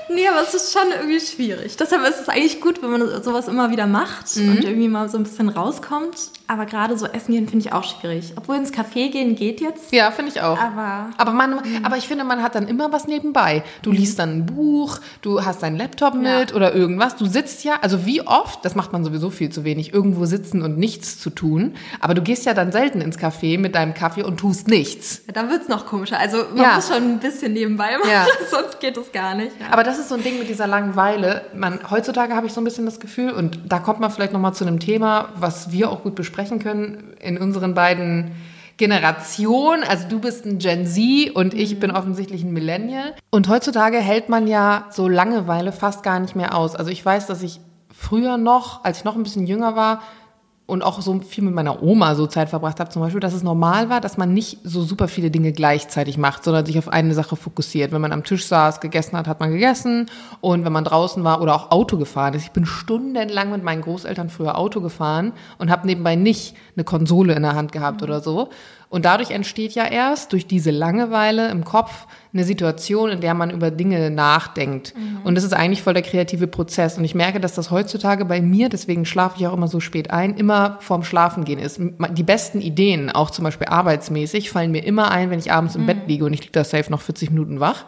Nee, aber es ist schon irgendwie schwierig. Deshalb ist es eigentlich gut, wenn man sowas immer wieder macht mhm. und irgendwie mal so ein bisschen rauskommt. Aber gerade so essen gehen finde ich auch schwierig. Obwohl ins Café gehen geht jetzt. Ja, finde ich auch. Aber, aber, man, mhm. aber ich finde, man hat dann immer was nebenbei. Du liest dann ein Buch, du hast deinen Laptop mit ja. oder irgendwas. Du sitzt ja, also wie oft, das macht man sowieso viel zu wenig, irgendwo sitzen und nichts zu tun. Aber du gehst ja dann selten ins Café mit deinem Kaffee und tust nichts. Ja, dann wird es noch komischer. Also man ja. muss schon ein bisschen nebenbei machen, ja. sonst geht es gar nicht. Aber das ist so ein Ding mit dieser Langeweile. Man, heutzutage habe ich so ein bisschen das Gefühl, und da kommt man vielleicht nochmal zu einem Thema, was wir auch gut besprechen können in unseren beiden Generationen. Also du bist ein Gen Z und ich mhm. bin offensichtlich ein Millennial. Und heutzutage hält man ja so Langeweile fast gar nicht mehr aus. Also ich weiß, dass ich früher noch, als ich noch ein bisschen jünger war, und auch so viel mit meiner Oma so Zeit verbracht habe, zum Beispiel, dass es normal war, dass man nicht so super viele Dinge gleichzeitig macht, sondern sich auf eine Sache fokussiert. Wenn man am Tisch saß, gegessen hat, hat man gegessen und wenn man draußen war oder auch Auto gefahren ist. Ich bin stundenlang mit meinen Großeltern früher Auto gefahren und habe nebenbei nicht eine Konsole in der Hand gehabt oder so. Und dadurch entsteht ja erst durch diese Langeweile im Kopf eine Situation, in der man über Dinge nachdenkt. Mhm. Und das ist eigentlich voll der kreative Prozess. Und ich merke, dass das heutzutage bei mir, deswegen schlafe ich auch immer so spät ein, immer vorm Schlafengehen ist. Die besten Ideen, auch zum Beispiel arbeitsmäßig, fallen mir immer ein, wenn ich abends im mhm. Bett liege und ich liege da safe noch 40 Minuten wach.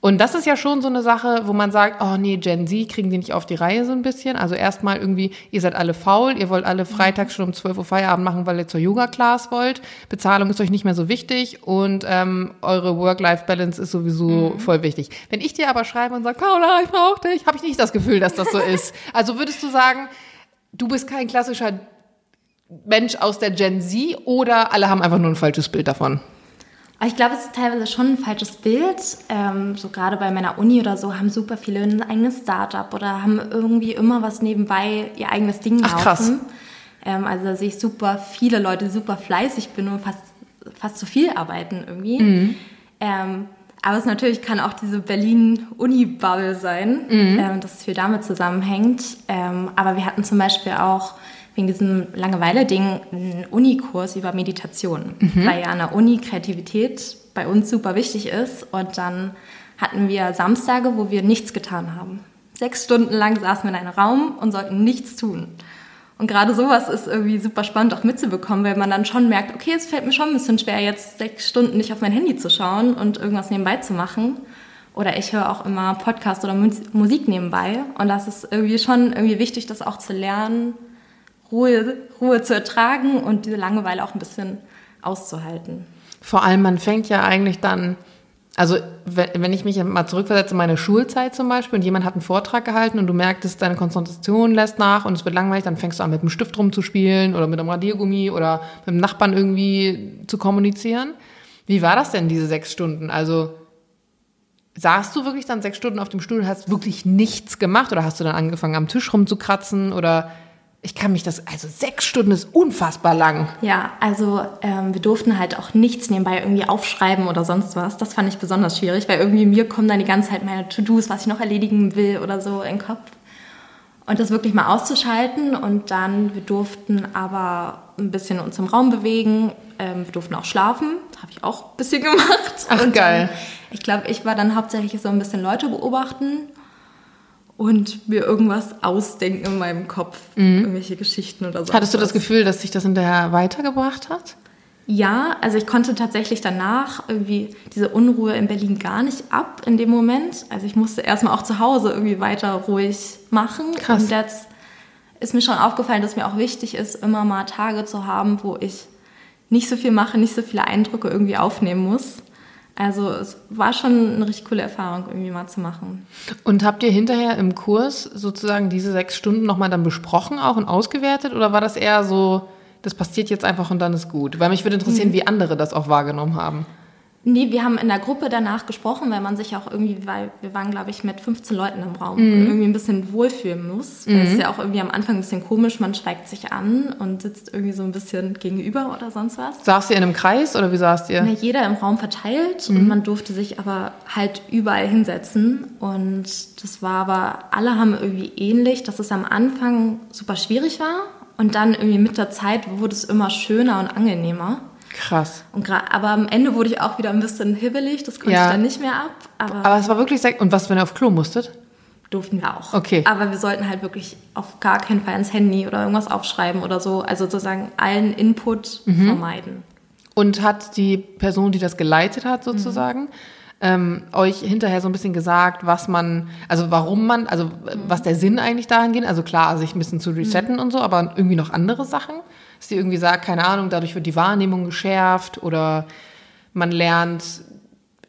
Und das ist ja schon so eine Sache, wo man sagt, oh nee, Gen Z kriegen die nicht auf die Reihe so ein bisschen. Also erstmal irgendwie, ihr seid alle faul, ihr wollt alle freitags schon um 12 Uhr Feierabend machen, weil ihr zur Yoga-Class wollt. Bezahlung ist euch nicht mehr so wichtig und ähm, eure Work-Life-Balance ist sowieso mhm. voll wichtig. Wenn ich dir aber schreibe und sage, Paula, ich brauche dich, habe ich nicht das Gefühl, dass das so ist. Also würdest du sagen, du bist kein klassischer Mensch aus der Gen Z oder alle haben einfach nur ein falsches Bild davon? Ich glaube, es ist teilweise schon ein falsches Bild. Ähm, so gerade bei meiner Uni oder so haben super viele ein eigenes Startup oder haben irgendwie immer was nebenbei ihr eigenes Ding laufen. Ach, krass. Ähm, also da sehe ich super viele Leute, die super fleißig bin und fast, fast zu viel arbeiten irgendwie. Mhm. Ähm, aber es natürlich kann auch diese Berlin-Uni-Bubble sein, mhm. ähm, dass es viel damit zusammenhängt. Ähm, aber wir hatten zum Beispiel auch wegen diesem Langeweile-Ding einen Unikurs über Meditation, mhm. weil ja an der Uni Kreativität bei uns super wichtig ist. Und dann hatten wir Samstage, wo wir nichts getan haben. Sechs Stunden lang saßen wir in einem Raum und sollten nichts tun. Und gerade sowas ist irgendwie super spannend auch mitzubekommen, weil man dann schon merkt, okay, es fällt mir schon ein bisschen schwer, jetzt sechs Stunden nicht auf mein Handy zu schauen und irgendwas nebenbei zu machen. Oder ich höre auch immer Podcast oder Musik nebenbei. Und das ist irgendwie schon irgendwie wichtig, das auch zu lernen, Ruhe, Ruhe zu ertragen und diese Langeweile auch ein bisschen auszuhalten. Vor allem, man fängt ja eigentlich dann, also wenn ich mich mal zurückversetze, meine Schulzeit zum Beispiel, und jemand hat einen Vortrag gehalten und du merktest, deine Konzentration lässt nach und es wird langweilig, dann fängst du an, mit dem Stift rumzuspielen oder mit einem Radiergummi oder mit dem Nachbarn irgendwie zu kommunizieren. Wie war das denn, diese sechs Stunden? Also saßt du wirklich dann sechs Stunden auf dem Stuhl und hast wirklich nichts gemacht oder hast du dann angefangen am Tisch rumzukratzen oder ich kann mich das, also sechs Stunden ist unfassbar lang. Ja, also ähm, wir durften halt auch nichts nebenbei irgendwie aufschreiben oder sonst was. Das fand ich besonders schwierig, weil irgendwie mir kommen dann die ganze Zeit meine To-Dos, was ich noch erledigen will oder so in den Kopf. Und das wirklich mal auszuschalten und dann, wir durften aber ein bisschen uns im Raum bewegen, ähm, wir durften auch schlafen, habe ich auch ein bisschen gemacht. Ach, und geil. Dann, ich glaube, ich war dann hauptsächlich so ein bisschen Leute beobachten und mir irgendwas ausdenken in meinem Kopf, mhm. irgendwelche Geschichten oder so. Hattest du das Gefühl, dass sich das hinterher weitergebracht hat? Ja, also ich konnte tatsächlich danach irgendwie diese Unruhe in Berlin gar nicht ab in dem Moment. Also ich musste erstmal auch zu Hause irgendwie weiter ruhig machen. Krass. Und jetzt ist mir schon aufgefallen, dass mir auch wichtig ist, immer mal Tage zu haben, wo ich nicht so viel mache, nicht so viele Eindrücke irgendwie aufnehmen muss. Also es war schon eine richtig coole Erfahrung, irgendwie mal zu machen. Und habt ihr hinterher im Kurs sozusagen diese sechs Stunden nochmal dann besprochen auch und ausgewertet? Oder war das eher so, das passiert jetzt einfach und dann ist gut? Weil mich würde interessieren, mhm. wie andere das auch wahrgenommen haben. Nee, wir haben in der Gruppe danach gesprochen, weil man sich auch irgendwie, weil wir waren, glaube ich, mit 15 Leuten im Raum, mhm. irgendwie ein bisschen wohlfühlen muss. Mhm. Das ist ja auch irgendwie am Anfang ein bisschen komisch, man schweigt sich an und sitzt irgendwie so ein bisschen gegenüber oder sonst was. Saßt ihr in einem Kreis oder wie saßt ihr? Na, jeder im Raum verteilt mhm. und man durfte sich aber halt überall hinsetzen. Und das war aber, alle haben irgendwie ähnlich, dass es am Anfang super schwierig war und dann irgendwie mit der Zeit wurde es immer schöner und angenehmer. Krass. Und aber am Ende wurde ich auch wieder ein bisschen hibbelig, das konnte ja. ich dann nicht mehr ab. Aber, aber es war wirklich sehr, und was, wenn ihr auf Klo musstet? Durften wir auch. Okay. Aber wir sollten halt wirklich auf gar keinen Fall ins Handy oder irgendwas aufschreiben oder so. Also sozusagen allen Input mhm. vermeiden. Und hat die Person, die das geleitet hat, sozusagen, mhm. ähm, euch hinterher so ein bisschen gesagt, was man, also warum man, also mhm. was der Sinn eigentlich dahin geht? Also klar, sich ein bisschen zu resetten mhm. und so, aber irgendwie noch andere Sachen? Dass sie irgendwie sagt, keine Ahnung, dadurch wird die Wahrnehmung geschärft oder man lernt,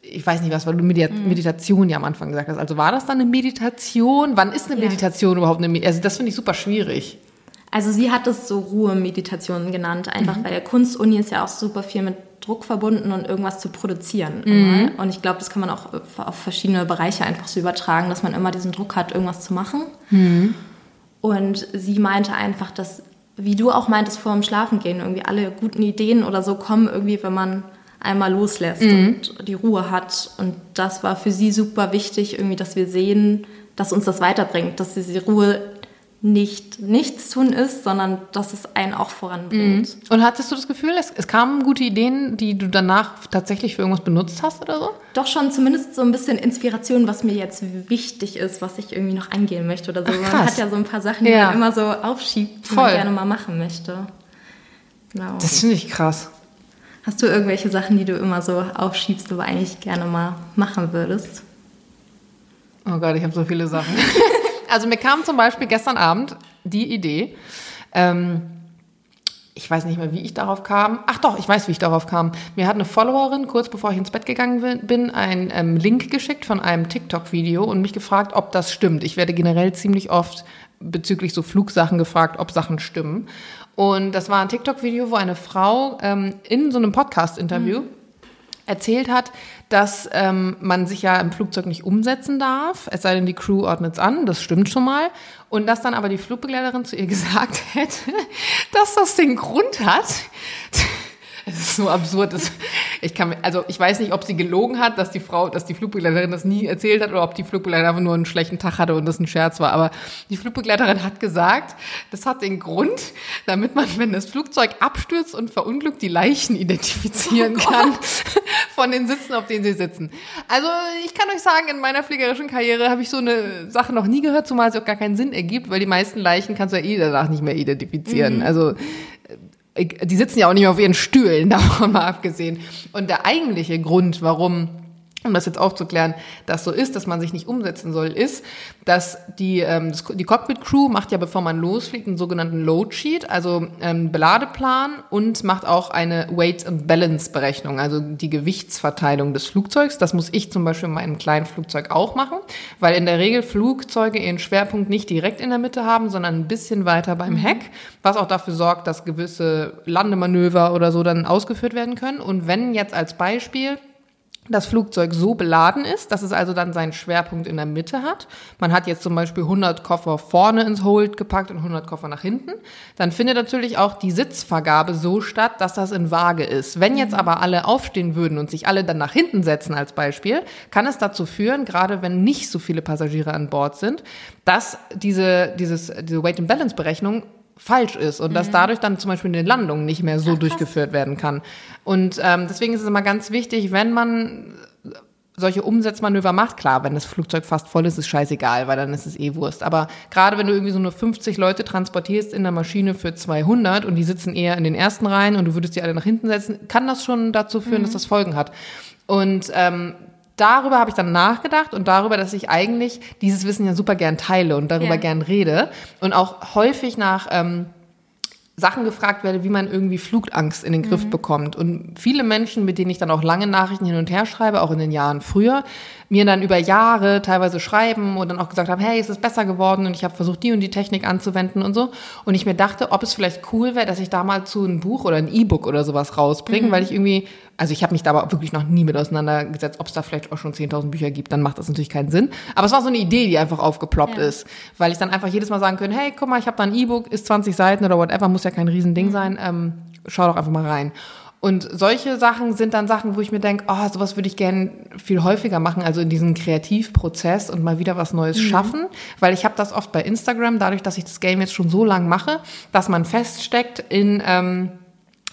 ich weiß nicht was, weil du Medita mhm. Meditation ja am Anfang gesagt hast. Also war das dann eine Meditation? Wann ist eine ja. Meditation überhaupt eine Meditation? Also das finde ich super schwierig. Also sie hat es so Ruhemeditation genannt, einfach mhm. weil Kunstuni ist ja auch super viel mit Druck verbunden und irgendwas zu produzieren. Mhm. Und ich glaube, das kann man auch auf verschiedene Bereiche einfach so übertragen, dass man immer diesen Druck hat, irgendwas zu machen. Mhm. Und sie meinte einfach, dass wie du auch meintest vor dem Schlafengehen, irgendwie alle guten Ideen oder so kommen irgendwie, wenn man einmal loslässt mhm. und die Ruhe hat. Und das war für sie super wichtig, irgendwie, dass wir sehen, dass uns das weiterbringt, dass diese Ruhe nicht nichts tun ist, sondern dass es einen auch voranbringt. Mhm. Und hattest du das Gefühl, es, es, kamen gute Ideen, die du danach tatsächlich für irgendwas benutzt hast oder so? Doch schon zumindest so ein bisschen Inspiration, was mir jetzt wichtig ist, was ich irgendwie noch angehen möchte oder so. Ach, man hat ja so ein paar Sachen, die ja. man immer so aufschiebt, die Voll. man gerne mal machen möchte. Genau. Das finde ich krass. Hast du irgendwelche Sachen, die du immer so aufschiebst, aber eigentlich gerne mal machen würdest? Oh Gott, ich habe so viele Sachen. Also mir kam zum Beispiel gestern Abend die Idee, ähm, ich weiß nicht mehr, wie ich darauf kam. Ach doch, ich weiß, wie ich darauf kam. Mir hat eine Followerin, kurz bevor ich ins Bett gegangen bin, einen ähm, Link geschickt von einem TikTok-Video und mich gefragt, ob das stimmt. Ich werde generell ziemlich oft bezüglich so Flugsachen gefragt, ob Sachen stimmen. Und das war ein TikTok-Video, wo eine Frau ähm, in so einem Podcast-Interview mhm. erzählt hat, dass ähm, man sich ja im Flugzeug nicht umsetzen darf, es sei denn, die Crew ordnet es an, das stimmt schon mal. Und dass dann aber die Flugbegleiterin zu ihr gesagt hätte, dass das den Grund hat, es ist so absurd. Das, ich kann, also ich weiß nicht, ob sie gelogen hat, dass die Frau, dass die Flugbegleiterin das nie erzählt hat oder ob die Flugbegleiterin einfach nur einen schlechten Tag hatte und das ein Scherz war. Aber die Flugbegleiterin hat gesagt, das hat den Grund, damit man, wenn das Flugzeug abstürzt und verunglückt, die Leichen identifizieren oh kann von den Sitzen, auf denen sie sitzen. Also ich kann euch sagen, in meiner fliegerischen Karriere habe ich so eine Sache noch nie gehört, zumal sie auch gar keinen Sinn ergibt, weil die meisten Leichen kannst du ja eh danach nicht mehr identifizieren. Mhm. Also die sitzen ja auch nicht mehr auf ihren Stühlen, davon mal abgesehen. Und der eigentliche Grund, warum um das jetzt aufzuklären, das so ist, dass man sich nicht umsetzen soll, ist, dass die, ähm, die Cockpit-Crew macht ja, bevor man losfliegt, einen sogenannten Load-Sheet, also ähm, Beladeplan und macht auch eine Weight-and-Balance-Berechnung, also die Gewichtsverteilung des Flugzeugs. Das muss ich zum Beispiel in meinem kleinen Flugzeug auch machen, weil in der Regel Flugzeuge ihren Schwerpunkt nicht direkt in der Mitte haben, sondern ein bisschen weiter beim mhm. Heck, was auch dafür sorgt, dass gewisse Landemanöver oder so dann ausgeführt werden können. Und wenn jetzt als Beispiel das Flugzeug so beladen ist, dass es also dann seinen Schwerpunkt in der Mitte hat. Man hat jetzt zum Beispiel 100 Koffer vorne ins Hold gepackt und 100 Koffer nach hinten. Dann findet natürlich auch die Sitzvergabe so statt, dass das in Waage ist. Wenn jetzt aber alle aufstehen würden und sich alle dann nach hinten setzen als Beispiel, kann es dazu führen, gerade wenn nicht so viele Passagiere an Bord sind, dass diese, dieses, diese Weight and Balance Berechnung falsch ist und mhm. dass dadurch dann zum Beispiel eine Landung nicht mehr so Ach, durchgeführt werden kann. Und ähm, deswegen ist es immer ganz wichtig, wenn man solche Umsetzmanöver macht, klar, wenn das Flugzeug fast voll ist, ist scheißegal, weil dann ist es eh Wurst. Aber gerade wenn du irgendwie so nur 50 Leute transportierst in der Maschine für 200 und die sitzen eher in den ersten Reihen und du würdest die alle nach hinten setzen, kann das schon dazu führen, mhm. dass das Folgen hat. Und ähm, darüber habe ich dann nachgedacht und darüber, dass ich eigentlich dieses Wissen ja super gern teile und darüber ja. gern rede und auch häufig nach ähm, Sachen gefragt werde, wie man irgendwie Flugangst in den Griff mhm. bekommt. Und viele Menschen, mit denen ich dann auch lange Nachrichten hin und her schreibe, auch in den Jahren früher, mir dann über Jahre teilweise schreiben und dann auch gesagt haben, hey, es ist besser geworden und ich habe versucht, die und die Technik anzuwenden und so. Und ich mir dachte, ob es vielleicht cool wäre, dass ich da mal zu einem Buch oder ein E-Book oder sowas rausbringe, mhm. weil ich irgendwie, also ich habe mich da aber wirklich noch nie mit auseinandergesetzt, ob es da vielleicht auch schon 10.000 Bücher gibt, dann macht das natürlich keinen Sinn. Aber es war so eine Idee, die einfach aufgeploppt ja. ist, weil ich dann einfach jedes Mal sagen könnte, hey, guck mal, ich habe da ein E-Book, ist 20 Seiten oder whatever, muss ja kein Riesending mhm. sein, ähm, schau doch einfach mal rein. Und solche Sachen sind dann Sachen, wo ich mir denke, oh, sowas würde ich gerne viel häufiger machen, also in diesem Kreativprozess und mal wieder was Neues mhm. schaffen, weil ich habe das oft bei Instagram, dadurch, dass ich das Game jetzt schon so lang mache, dass man feststeckt in, ähm,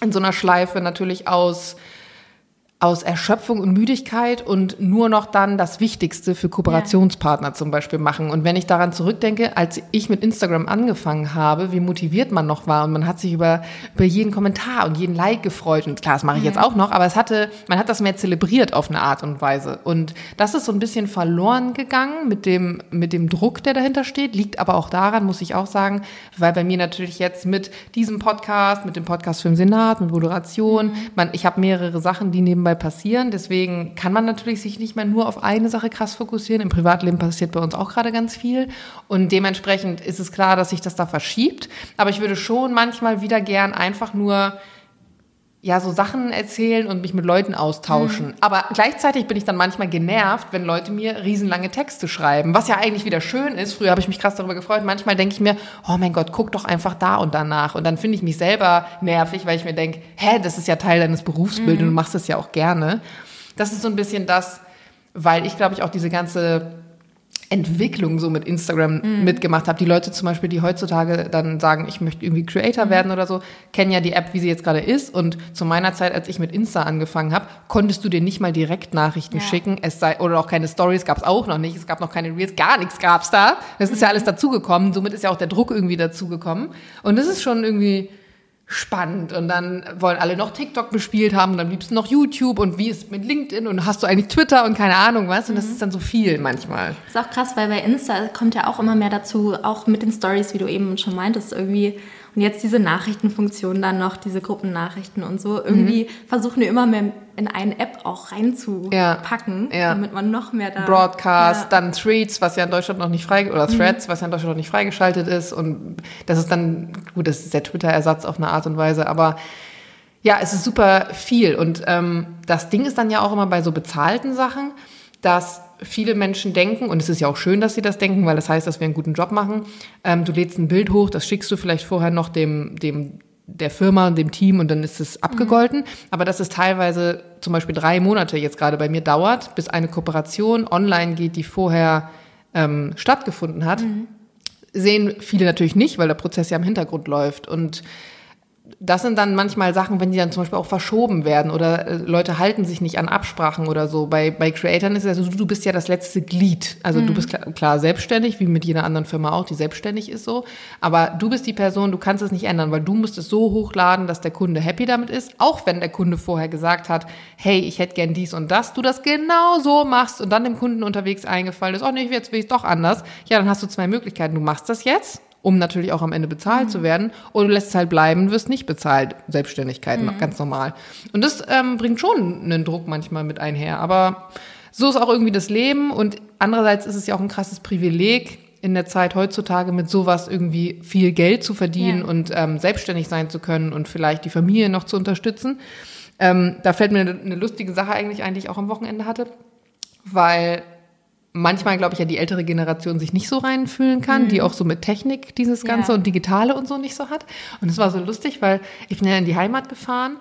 in so einer Schleife natürlich aus aus Erschöpfung und Müdigkeit und nur noch dann das Wichtigste für Kooperationspartner ja. zum Beispiel machen. Und wenn ich daran zurückdenke, als ich mit Instagram angefangen habe, wie motiviert man noch war und man hat sich über, über jeden Kommentar und jeden Like gefreut. Und klar, das mache ich mhm. jetzt auch noch, aber es hatte, man hat das mehr zelebriert auf eine Art und Weise. Und das ist so ein bisschen verloren gegangen mit dem, mit dem Druck, der dahinter steht, liegt aber auch daran, muss ich auch sagen, weil bei mir natürlich jetzt mit diesem Podcast, mit dem Podcast für den Senat, mit Moderation, mhm. man, ich habe mehrere Sachen, die nebenbei nebenbei passieren. Deswegen kann man natürlich sich nicht mehr nur auf eine Sache krass fokussieren. Im Privatleben passiert bei uns auch gerade ganz viel. Und dementsprechend ist es klar, dass sich das da verschiebt. Aber ich würde schon manchmal wieder gern einfach nur ja, so Sachen erzählen und mich mit Leuten austauschen. Mhm. Aber gleichzeitig bin ich dann manchmal genervt, wenn Leute mir riesenlange Texte schreiben, was ja eigentlich wieder schön ist. Früher habe ich mich krass darüber gefreut. Manchmal denke ich mir, oh mein Gott, guck doch einfach da und danach. Und dann finde ich mich selber nervig, weil ich mir denke, hä, das ist ja Teil deines Berufsbildes mhm. und du machst es ja auch gerne. Das ist so ein bisschen das, weil ich glaube ich auch diese ganze Entwicklung so mit Instagram mhm. mitgemacht habe. Die Leute zum Beispiel, die heutzutage dann sagen, ich möchte irgendwie Creator mhm. werden oder so, kennen ja die App, wie sie jetzt gerade ist. Und zu meiner Zeit, als ich mit Insta angefangen habe, konntest du dir nicht mal direkt Nachrichten ja. schicken. Es sei, oder auch keine Stories gab es auch noch nicht. Es gab noch keine Reels, gar nichts gab's da. Das ist ja mhm. alles dazugekommen. Somit ist ja auch der Druck irgendwie dazugekommen. Und das ist schon irgendwie spannend. Und dann wollen alle noch TikTok bespielt haben und am liebsten noch YouTube. Und wie ist mit LinkedIn? Und hast du eigentlich Twitter? Und keine Ahnung was und das mhm. ist dann so viel manchmal. ist auch krass, weil bei Insta kommt ja auch immer mehr dazu, auch mit den Stories, wie du eben schon meintest, irgendwie und jetzt diese Nachrichtenfunktion dann noch, diese Gruppennachrichten und so. Irgendwie mhm. versuchen wir immer mehr in eine App auch reinzupacken, ja, ja. damit man noch mehr da. Broadcast, ja. dann Threads, was ja in Deutschland noch nicht frei, oder mhm. Threads, mhm. was ja in Deutschland noch nicht freigeschaltet ist. Und das ist dann, gut, das ist der Twitter-Ersatz auf eine Art und Weise, aber ja, es ist super viel. Und ähm, das Ding ist dann ja auch immer bei so bezahlten Sachen, dass viele Menschen denken, und es ist ja auch schön, dass sie das denken, weil das heißt, dass wir einen guten Job machen. Ähm, du lädst ein Bild hoch, das schickst du vielleicht vorher noch dem, dem der Firma und dem Team und dann ist es abgegolten. Mhm. Aber dass es teilweise zum Beispiel drei Monate jetzt gerade bei mir dauert, bis eine Kooperation online geht, die vorher ähm, stattgefunden hat, mhm. sehen viele natürlich nicht, weil der Prozess ja im Hintergrund läuft. Und das sind dann manchmal Sachen, wenn die dann zum Beispiel auch verschoben werden oder äh, Leute halten sich nicht an Absprachen oder so. Bei, bei Creatoren ist es ja so, du bist ja das letzte Glied. Also mhm. du bist klar, klar, selbstständig, wie mit jeder anderen Firma auch, die selbstständig ist so. Aber du bist die Person, du kannst es nicht ändern, weil du musst es so hochladen, dass der Kunde happy damit ist. Auch wenn der Kunde vorher gesagt hat, hey, ich hätte gern dies und das, du das genau so machst und dann dem Kunden unterwegs eingefallen ist, oh nee, jetzt will ich es doch anders. Ja, dann hast du zwei Möglichkeiten. Du machst das jetzt um natürlich auch am Ende bezahlt mhm. zu werden. Oder du lässt es halt bleiben, wirst nicht bezahlt. Selbstständigkeit, mhm. ganz normal. Und das ähm, bringt schon einen Druck manchmal mit einher. Aber so ist auch irgendwie das Leben. Und andererseits ist es ja auch ein krasses Privileg, in der Zeit heutzutage mit sowas irgendwie viel Geld zu verdienen ja. und ähm, selbstständig sein zu können und vielleicht die Familie noch zu unterstützen. Ähm, da fällt mir eine, eine lustige Sache eigentlich ein, die ich auch am Wochenende hatte, weil manchmal, glaube ich, ja die ältere Generation sich nicht so reinfühlen kann, mhm. die auch so mit Technik dieses Ganze ja. und Digitale und so nicht so hat. Und es war so lustig, weil ich bin ja in die Heimat gefahren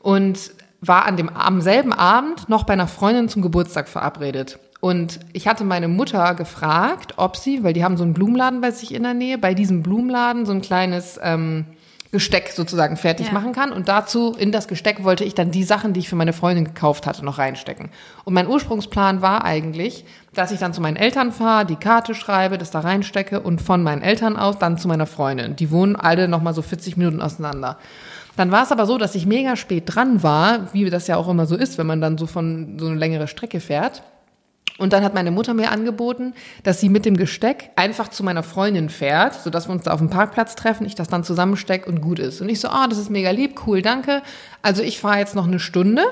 und war an dem am selben Abend noch bei einer Freundin zum Geburtstag verabredet. Und ich hatte meine Mutter gefragt, ob sie, weil die haben so einen Blumenladen bei sich in der Nähe, bei diesem Blumenladen so ein kleines ähm, Gesteck sozusagen fertig ja. machen kann. Und dazu in das Gesteck wollte ich dann die Sachen, die ich für meine Freundin gekauft hatte, noch reinstecken. Und mein Ursprungsplan war eigentlich, dass ich dann zu meinen Eltern fahre, die Karte schreibe, das da reinstecke und von meinen Eltern aus dann zu meiner Freundin. Die wohnen alle noch mal so 40 Minuten auseinander. Dann war es aber so, dass ich mega spät dran war, wie das ja auch immer so ist, wenn man dann so von so eine längere Strecke fährt. Und dann hat meine Mutter mir angeboten, dass sie mit dem Gesteck einfach zu meiner Freundin fährt, sodass wir uns da auf dem Parkplatz treffen, ich das dann zusammenstecke und gut ist. Und ich so, ah, oh, das ist mega lieb, cool, danke. Also ich fahre jetzt noch eine Stunde,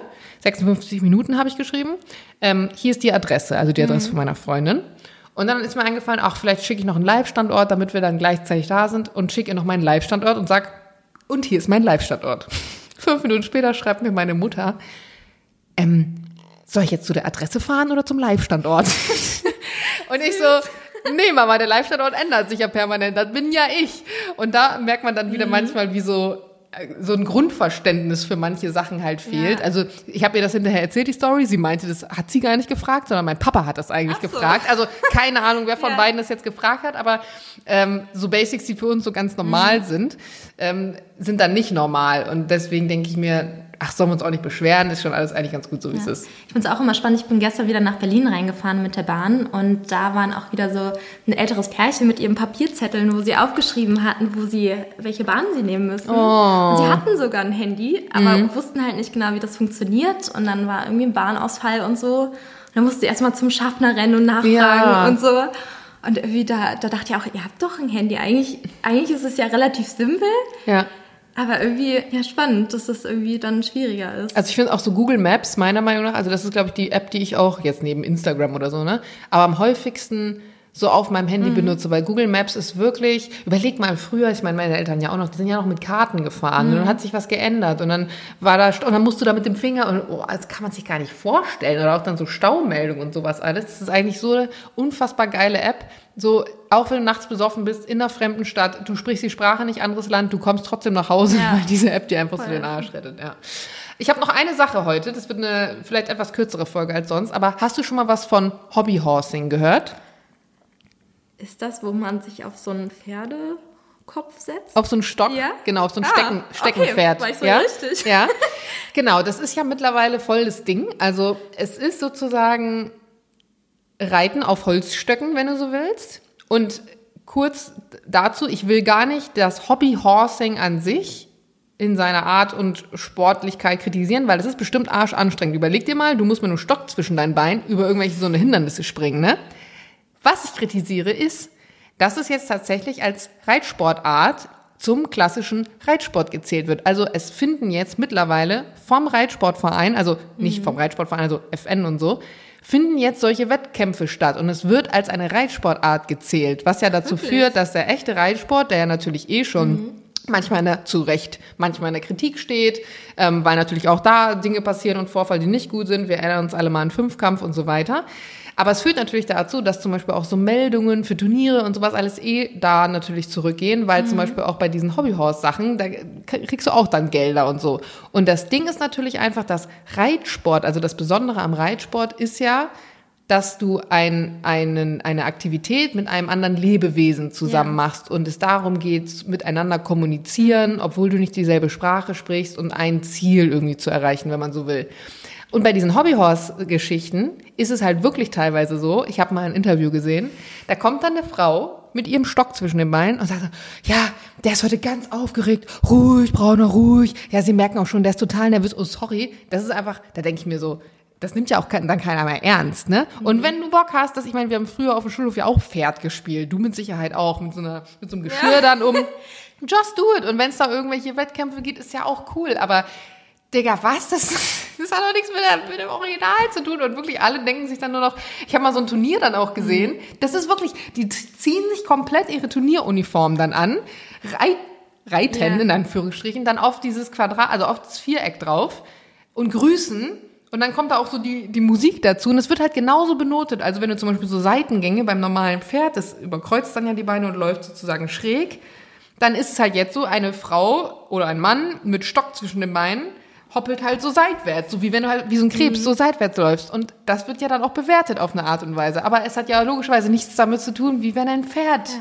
56 Minuten habe ich geschrieben. Ähm, hier ist die Adresse, also die Adresse mhm. von meiner Freundin. Und dann ist mir eingefallen, ach, vielleicht schicke ich noch einen Live-Standort, damit wir dann gleichzeitig da sind und schicke ihr noch meinen Live-Standort und sag, und hier ist mein Live-Standort. Fünf Minuten später schreibt mir meine Mutter, ähm, soll ich jetzt zu der Adresse fahren oder zum Live-Standort? und ich so, nee, Mama, der Live-Standort ändert sich ja permanent. Das bin ja ich. Und da merkt man dann wieder mhm. manchmal, wie so so ein Grundverständnis für manche Sachen halt fehlt. Ja. Also ich habe ihr das hinterher erzählt, die Story. Sie meinte, das hat sie gar nicht gefragt, sondern mein Papa hat das eigentlich so. gefragt. Also keine Ahnung, wer von ja. beiden das jetzt gefragt hat, aber ähm, so Basics, die für uns so ganz normal mhm. sind, ähm, sind dann nicht normal. Und deswegen denke ich mir, ach, sollen wir uns auch nicht beschweren, ist schon alles eigentlich ganz gut so, wie ja. es ist. Ich finde es auch immer spannend. Ich bin gestern wieder nach Berlin reingefahren mit der Bahn und da waren auch wieder so ein älteres Pärchen mit ihren Papierzetteln, wo sie aufgeschrieben hatten, wo sie, welche Bahn sie nehmen müssen. Oh. Und sie hatten sogar ein Handy, aber mhm. wussten halt nicht genau, wie das funktioniert. Und dann war irgendwie ein Bahnausfall und so. Und dann musste sie erstmal zum Schaffner rennen und nachfragen ja. und so. Und irgendwie da, da dachte ich auch, ihr habt doch ein Handy. Eigentlich, eigentlich ist es ja relativ simpel. Ja. Aber irgendwie, ja, spannend, dass das irgendwie dann schwieriger ist. Also ich finde auch so Google Maps, meiner Meinung nach, also das ist, glaube ich, die App, die ich auch jetzt neben Instagram oder so, ne? Aber am häufigsten so auf meinem Handy mhm. benutze, weil Google Maps ist wirklich, überleg mal früher, ich meine, meine Eltern ja auch noch, die sind ja noch mit Karten gefahren mhm. und dann hat sich was geändert und dann war da, und dann musst du da mit dem Finger und oh, das kann man sich gar nicht vorstellen oder auch dann so Staumeldungen und sowas alles. Das ist eigentlich so eine unfassbar geile App. So, auch wenn du nachts besoffen bist, in einer fremden Stadt, du sprichst die Sprache nicht, anderes Land, du kommst trotzdem nach Hause, ja. weil diese App dir einfach Voll. so den Arsch rettet, ja. Ich habe noch eine Sache heute, das wird eine vielleicht etwas kürzere Folge als sonst, aber hast du schon mal was von Hobbyhorsing gehört? Ist das, wo man sich auf so einen Pferdekopf setzt? Auf so einen Stock? Ja. Genau, auf so ein ah, Stecken, Steckenpferd. Okay, war ich so ja? richtig. Ja. Genau, das ist ja mittlerweile voll das Ding. Also es ist sozusagen Reiten auf Holzstöcken, wenn du so willst. Und kurz dazu, ich will gar nicht das Hobby Horsing an sich in seiner Art und Sportlichkeit kritisieren, weil das ist bestimmt arschanstrengend. Überleg dir mal, du musst mit einem Stock zwischen deinen Beinen über irgendwelche so eine Hindernisse springen, ne? Was ich kritisiere ist, dass es jetzt tatsächlich als Reitsportart zum klassischen Reitsport gezählt wird. Also es finden jetzt mittlerweile vom Reitsportverein, also nicht mhm. vom Reitsportverein, also FN und so, finden jetzt solche Wettkämpfe statt und es wird als eine Reitsportart gezählt, was ja dazu Wirklich? führt, dass der echte Reitsport, der ja natürlich eh schon mhm. manchmal in der, zu Recht, manchmal in der Kritik steht, ähm, weil natürlich auch da Dinge passieren und Vorfall, die nicht gut sind. Wir erinnern uns alle mal an Fünfkampf und so weiter. Aber es führt natürlich dazu, dass zum Beispiel auch so Meldungen für Turniere und sowas alles eh da natürlich zurückgehen, weil mhm. zum Beispiel auch bei diesen Hobbyhorse-Sachen, da kriegst du auch dann Gelder und so. Und das Ding ist natürlich einfach, dass Reitsport, also das Besondere am Reitsport ist ja, dass du ein, einen, eine Aktivität mit einem anderen Lebewesen zusammen machst und es darum geht, miteinander kommunizieren, obwohl du nicht dieselbe Sprache sprichst und ein Ziel irgendwie zu erreichen, wenn man so will. Und bei diesen Hobbyhorse-Geschichten ist es halt wirklich teilweise so, ich habe mal ein Interview gesehen, da kommt dann eine Frau mit ihrem Stock zwischen den Beinen und sagt, ja, der ist heute ganz aufgeregt, ruhig, Brauner, ruhig. Ja, sie merken auch schon, der ist total nervös. Oh, sorry. Das ist einfach, da denke ich mir so, das nimmt ja auch dann keiner mehr ernst, ne? Und mhm. wenn du Bock hast, dass ich meine, wir haben früher auf dem Schulhof ja auch Pferd gespielt, du mit Sicherheit auch mit so einer mit so einem Geschirr ja. dann um. Just do it. Und wenn es da irgendwelche Wettkämpfe gibt, ist ja auch cool. Aber Digga, was? Das, das hat doch nichts mit, der, mit, dem Original zu tun. Und wirklich alle denken sich dann nur noch, ich habe mal so ein Turnier dann auch gesehen. Mhm. Das ist wirklich, die ziehen sich komplett ihre Turnieruniform dann an, reit, reiten ja. in Anführungsstrichen, dann auf dieses Quadrat, also auf das Viereck drauf und grüßen. Und dann kommt da auch so die, die Musik dazu. Und es wird halt genauso benotet. Also wenn du zum Beispiel so Seitengänge beim normalen Pferd, das überkreuzt dann ja die Beine und läuft sozusagen schräg, dann ist es halt jetzt so, eine Frau oder ein Mann mit Stock zwischen den Beinen hoppelt halt so seitwärts, so wie wenn du halt wie so ein Krebs mhm. so seitwärts läufst. Und das wird ja dann auch bewertet auf eine Art und Weise. Aber es hat ja logischerweise nichts damit zu tun, wie wenn ein Pferd. Ja.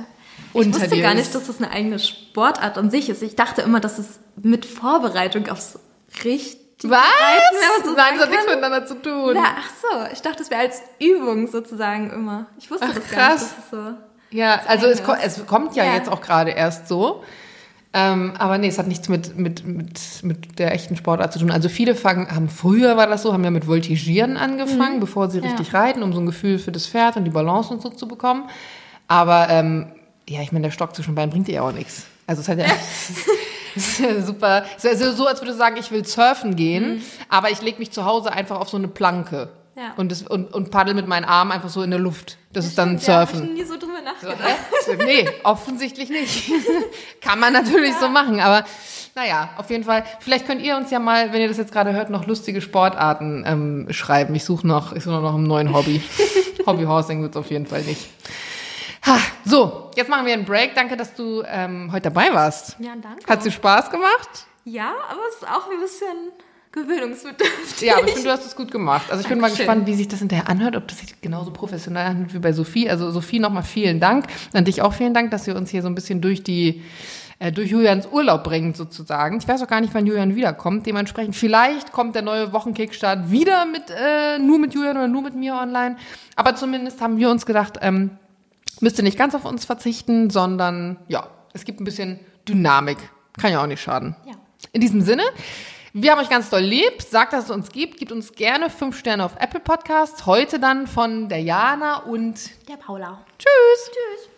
Ich wusste gar nicht, dass das eine eigene Sportart an sich ist. Ich dachte immer, dass es mit Vorbereitung aufs richtig was? Reiten, so Nein, das hat nichts miteinander zu tun. Na, ach so, ich dachte, es wäre als Übung sozusagen immer. Ich wusste ach, das gar nicht, dass es so. Ja, also es, ko es, kommt ja, ja, jetzt auch gerade erst so. Ähm, aber nee, es hat nichts mit, mit, mit, mit der echten Sportart zu tun. Also viele fangen, haben früher war das so, haben ja mit Voltigieren angefangen, mhm. bevor sie richtig ja. reiten, um so ein Gefühl für das Pferd und die Balance und so zu bekommen. Aber ähm, ja, ich meine, der Stock zwischen Beinen bringt dir ja auch nichts. Also es hat ja. Das ist ja super. Es ist ja so, als würde du sagen, ich will surfen gehen, mhm. aber ich lege mich zu Hause einfach auf so eine Planke. Ja. Und, das, und, und paddel mit meinen Armen einfach so in der Luft. Das, das ist dann Surfen. Ja, ich nie so drüber nachgedacht. So, nee, offensichtlich nicht. Kann man natürlich ja. so machen, aber naja, auf jeden Fall. Vielleicht könnt ihr uns ja mal, wenn ihr das jetzt gerade hört, noch lustige Sportarten ähm, schreiben. Ich suche noch, ich suche noch einen neuen Hobby. Hobbyhorsing wird es auf jeden Fall nicht. Ha, so, jetzt machen wir einen Break. Danke, dass du ähm, heute dabei warst. Ja, danke. Hat dir Spaß gemacht? Ja, aber es ist auch ein bisschen gewöhnungsbedürftig. Ja, aber ich finde, du hast es gut gemacht. Also ich Dankeschön. bin mal gespannt, wie sich das hinterher anhört, ob das sich genauso professionell anhört wie bei Sophie. Also Sophie, nochmal vielen Dank. An dich auch vielen Dank, dass ihr uns hier so ein bisschen durch die äh, durch Julians Urlaub bringt sozusagen. Ich weiß auch gar nicht, wann Julian wiederkommt. Dementsprechend vielleicht kommt der neue Wochenkickstart wieder mit äh, nur mit Julian oder nur mit mir online. Aber zumindest haben wir uns gedacht, ähm, müsste nicht ganz auf uns verzichten, sondern ja, es gibt ein bisschen Dynamik. Kann ja auch nicht schaden. Ja. In diesem Sinne, wir haben euch ganz doll lieb. Sagt, dass es uns gibt. Gebt uns gerne fünf Sterne auf Apple Podcasts. Heute dann von der Jana und der Paula. Tschüss. Tschüss.